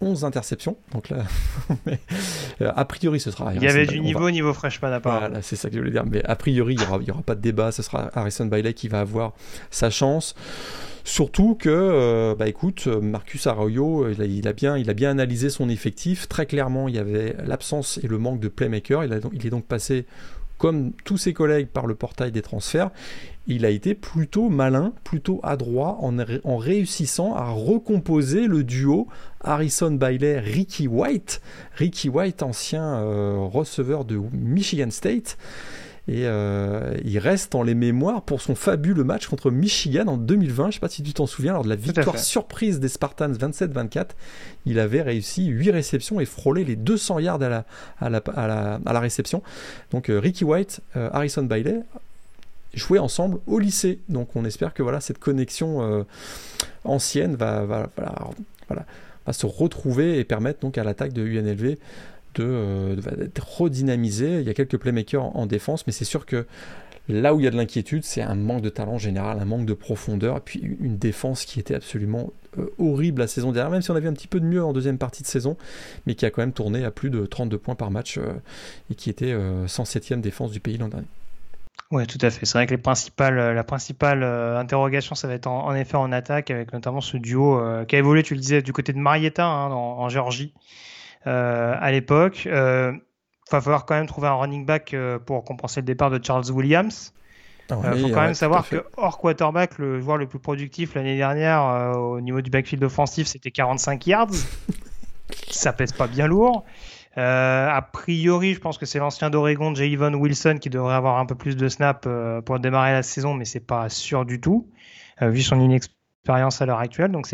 11 interceptions. Donc là, euh, a priori, ce sera. Il y avait du niveau, niveau freshman à part. Voilà, c'est ça que je voulais dire. Mais a priori, il n'y aura, aura, pas de débat. Ce sera Harrison Bailey qui va avoir sa chance. Surtout que, euh, bah écoute, Marcus Arroyo, il a, bien, il a bien analysé son effectif. Très clairement, il y avait l'absence et le manque de playmaker. Il, a, il est donc passé comme tous ses collègues par le portail des transferts, il a été plutôt malin, plutôt adroit en, réussissant à recomposer le duo Harrison Bailey-Ricky White. Ricky White, ancien euh, receveur de Michigan State. Et euh, il reste dans les mémoires pour son fabuleux match contre Michigan en 2020. Je ne sais pas si tu t'en souviens, lors de la victoire surprise des Spartans 27-24, il avait réussi 8 réceptions et frôlé les 200 yards à la, à la, à la, réception. Donc euh, Ricky White, euh, Harrison Bailey jouaient ensemble au lycée. Donc on espère que voilà, cette connexion ancienne va, va, voilà, va se retrouver et permettre donc à l'attaque de UNLV euh, d'être redynamisé. Il y a quelques playmakers en, défense, mais c'est sûr que là où il y a de l'inquiétude, c'est un manque de talent général, un manque de profondeur, et puis une défense qui était absolument euh, horrible la saison dernière, même si on avait un petit peu de mieux en deuxième partie de saison, mais qui a quand même tourné à plus de 32 points par match euh, et qui était 107e défense du pays l'an dernier. Oui, tout à fait. C'est vrai que la principale interrogation, ça va être en, effet en attaque, avec notamment ce duo qui a évolué, tu le disais, du côté de Marietta hein, en Géorgie. Euh, à l'époque. Il euh, va falloir quand même trouver un running back euh, pour compenser le départ de Charles Williams. Il ah faut quand même savoir que hors quarterback, le joueur le plus productif l'année dernière au niveau du backfield offensif, c'était 45 yards. ça pèse pas bien lourd. a priori, je pense que c'est l'ancien d'Oregon, Javon Wilson, qui devrait avoir un peu plus de snap pour démarrer la saison, mais c'est pas sûr du tout, vu son inexpérience à l'heure actuelle. Donc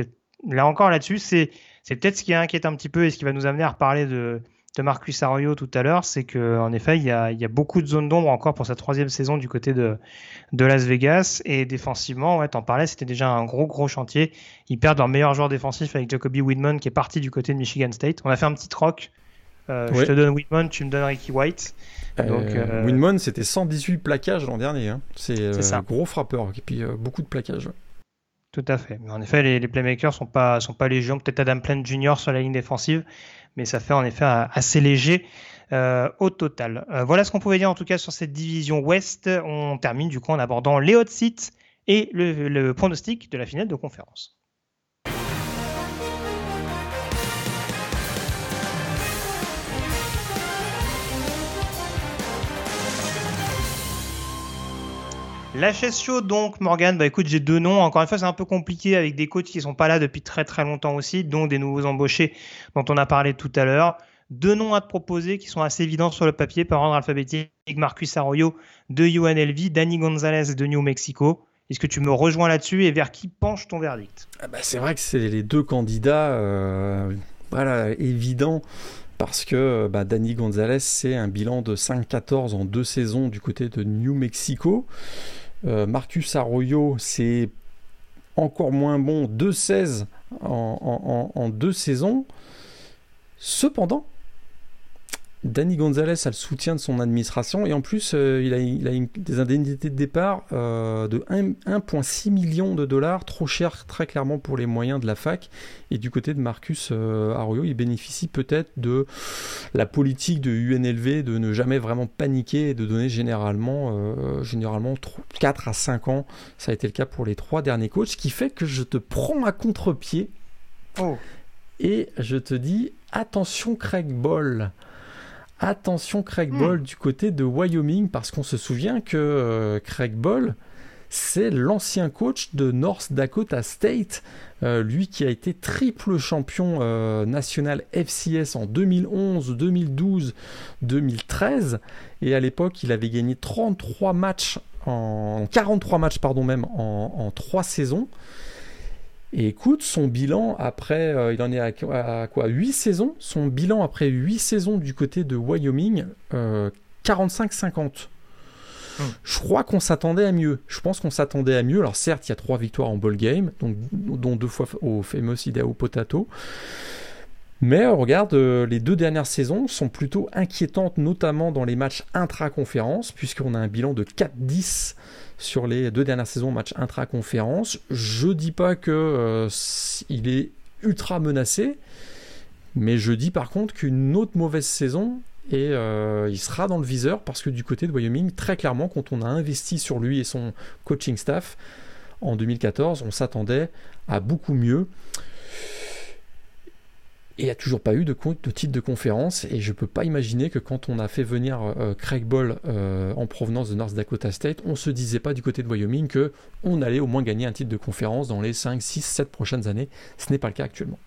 là encore là-dessus, c'est c'est peut-être ce qui inquiète un petit peu et ce qui va nous amener à reparler de, de Marcus Arroyo tout à l'heure, c'est qu'en effet, il y, a, il y, a, beaucoup de zones d'ombre encore pour sa troisième saison du côté de, de Las Vegas. Et défensivement, ouais, t'en parlais, c'était déjà un gros, gros chantier. Ils perdent leur meilleur joueur défensif avec Jacoby Whitman qui est parti du côté de Michigan State. On a fait un petit troc. Euh, Je te donne Whitman, tu me donnes Ricky White. Euh, Donc, euh... c'était 118 plaquages l'an dernier. Hein. C'est un gros frappeur. Et puis beaucoup de plaquages. Tout à fait. En effet, les, playmakers sont pas sont pas légion. Peut-être Adam Plant Jr. sur la ligne défensive, mais ça fait en effet assez léger euh, au total. Euh, voilà ce qu'on pouvait dire en tout cas sur cette division Ouest. On termine du coup en abordant les hot seats et le, le pronostic de la finale de conférence. La chaude, donc, Morgan, bah écoute, j'ai deux noms. Encore une fois, c'est un peu compliqué avec des coachs qui sont pas là depuis très très longtemps aussi, dont des nouveaux embauchés dont on a parlé tout à l'heure. Deux noms à te proposer qui sont assez évidents sur le papier par ordre alphabétique. Marcus Arroyo de UNLV, Danny Gonzalez de New Mexico. Est-ce que tu me rejoins là-dessus et vers qui penche ton verdict? Ah bah, C'est vrai que c'est les deux candidats euh, voilà, évidents parce que bah, Danny Gonzalez, c'est un bilan de 5-14 en deux saisons du côté de New Mexico. Euh, Marcus Arroyo, c'est encore moins bon, 2-16 en, deux saisons. Cependant, Danny Gonzalez a le soutien de son administration et en plus euh, il a, il a des indemnités de départ euh, de 1,6 million de dollars, trop cher très clairement pour les moyens de la fac. Et du côté de Marcus euh, Arroyo, il bénéficie peut-être de la politique de UNLV de ne jamais vraiment paniquer et de donner généralement, généralement 4 à 5 ans. Ça a été le cas pour les trois derniers coachs, ce qui fait que je te prends à contre-pied. Oh. Et je te dis, attention Craig Ball. Attention Craig hmm. Ball du côté de Wyoming, parce qu'on se souvient que euh, Craig Ball, c'est l'ancien coach de North Dakota State, euh, lui qui a été triple champion euh, national FCS en 2011, 2012, 2013, et à l'époque il avait gagné 33 matchs en 43 matchs pardon même en, en 3 saisons. Et écoute, son bilan après, euh, il en est à, quoi 8 saisons? Son bilan après 8 saisons du côté de Wyoming, 45-50. Euh, hmm. Je crois qu'on s'attendait à mieux. Je pense qu'on s'attendait à mieux. Alors certes, il y a 3 victoires en ball game, donc, dont deux fois au famous Idaho Potato. Mais euh, regarde, les deux dernières saisons sont plutôt inquiétantes, notamment dans les matchs intra-conférence, puisqu'on a un bilan de 4-10 sur les deux dernières saisons match intra-conférence. Je dis pas que euh, il est ultra menacé, mais je dis par contre qu'une autre mauvaise saison et euh, il sera dans le viseur parce que du côté de Wyoming, très clairement, quand on a investi sur lui et son coaching staff en 2014, on s'attendait à beaucoup mieux. Et il n'y a toujours pas eu de, titre de conférence. Et je ne peux pas imaginer que quand on a fait venir euh, Craig Ball euh, en provenance de North Dakota State, on ne se disait pas du côté de Wyoming qu'on allait au moins gagner un titre de conférence dans les 5, 6, 7 prochaines années. Ce n'est pas le cas actuellement.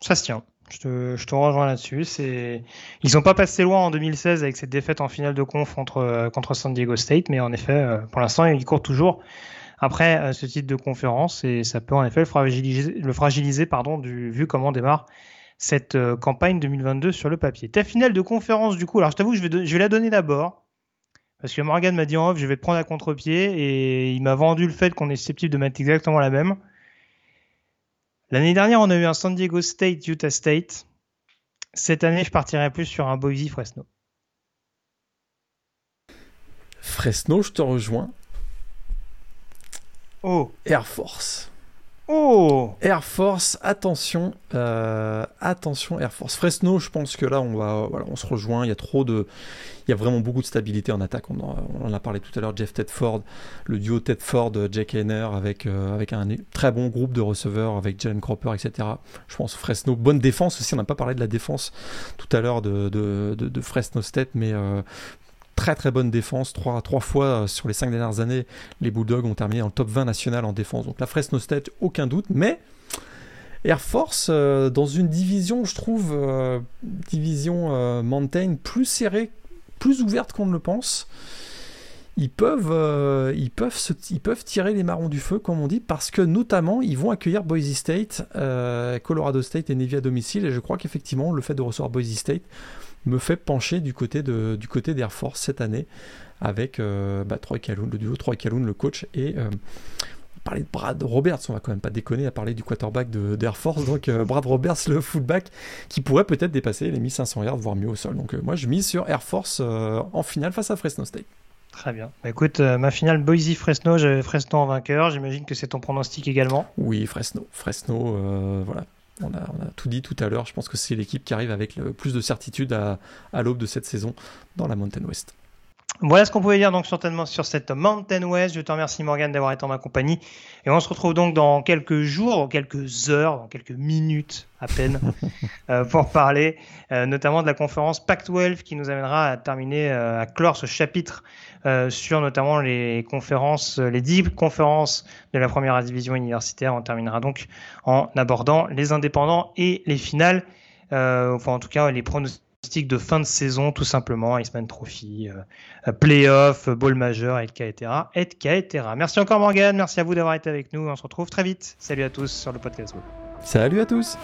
Ça se tient. Je te, rejoins là-dessus. Ils n'ont pas passé loin en 2016 avec cette défaite en finale de conf contre, euh, contre San Diego State, mais en effet, pour l'instant, ils courent toujours après ce titre de conférence et ça peut en effet le fragiliser, le fragiliser pardon, vu comment démarre cette euh, campagne 2022 sur le papier. Ta finale de conférence du coup, alors je t'avoue je vais, je vais la donner d'abord parce que Morgan m'a dit en off je vais te prendre à contre-pied et il m'a vendu le fait qu'on est susceptible de mettre exactement la même. L'année dernière on a eu un San Diego State, Utah State. Cette année je partirai plus sur un Boise Fresno. Fresno, je te rejoins. Oh. Air Force. Oh Air Force, attention, euh, attention Air Force. Fresno, je pense que là on va, voilà, on se rejoint. Il y a trop de, il y a vraiment beaucoup de stabilité en attaque. On en, a parlé tout à l'heure. Jeff Tedford, le duo Tedford, Jack Hayner avec euh, avec un très bon groupe de receveurs avec Jalen Cropper, etc. Je pense Fresno, bonne défense aussi. On n'a pas parlé de la défense tout à l'heure de, de, de, Fresno State, mais euh, très très bonne défense. Trois, fois euh, sur les cinq dernières années, les Bulldogs ont terminé en top 20 national en défense. Donc la Fresno State, aucun doute. Mais Air Force, euh, dans une division, je trouve, euh, division Mountain plus serrée, plus ouverte qu'on ne le pense. Ils peuvent, ils, peuvent ils peuvent tirer les marrons du feu, comme on dit, parce que notamment, ils vont accueillir Boise State, Colorado State et Navy à domicile. Et je crois qu'effectivement, le fait de recevoir Boise State me fait pencher du côté de, du côté d'Air Force cette année avec euh, bah, Troy Calhoun, le duo Troy Calhoun, le coach, et euh, on parler de Brad Roberts, on va quand même pas déconner à parler du quarterback d'Air Force, donc euh, Brad Roberts, le fullback, qui pourrait peut-être dépasser les 1500 yards, voire mieux au sol. Donc moi je mise sur Air Force en finale face à Fresno State. Très bien. Bah, écoute, ma finale Boise-Fresno, j'avais Fresno en vainqueur. J'imagine que c'est ton pronostic également. Oui, Fresno. Fresno, voilà. On a, tout dit tout à l'heure. Je pense que c'est l'équipe qui arrive avec le plus de certitude à, l'aube de cette saison dans la Mountain West. Voilà ce qu'on pouvait dire donc certainement sur cette Mountain West. Je te remercie Morgan d'avoir été en ma compagnie. Et on se retrouve donc dans quelques jours, quelques heures, dans quelques minutes à peine, euh, pour parler euh, notamment de la conférence Pac-12 qui nous amènera à terminer, euh, à clore ce chapitre sur notamment les conférences, les dix conférences de la première division universitaire. On terminera donc en abordant les indépendants et les finales, enfin en tout cas les pronostics de fin de saison tout simplement, Iceman Trophy, euh, playoff, ball majeur, etc., etc. Merci encore Morgan, merci à vous d'avoir été avec nous. On se retrouve très vite. Salut à tous sur le podcast. Salut à tous.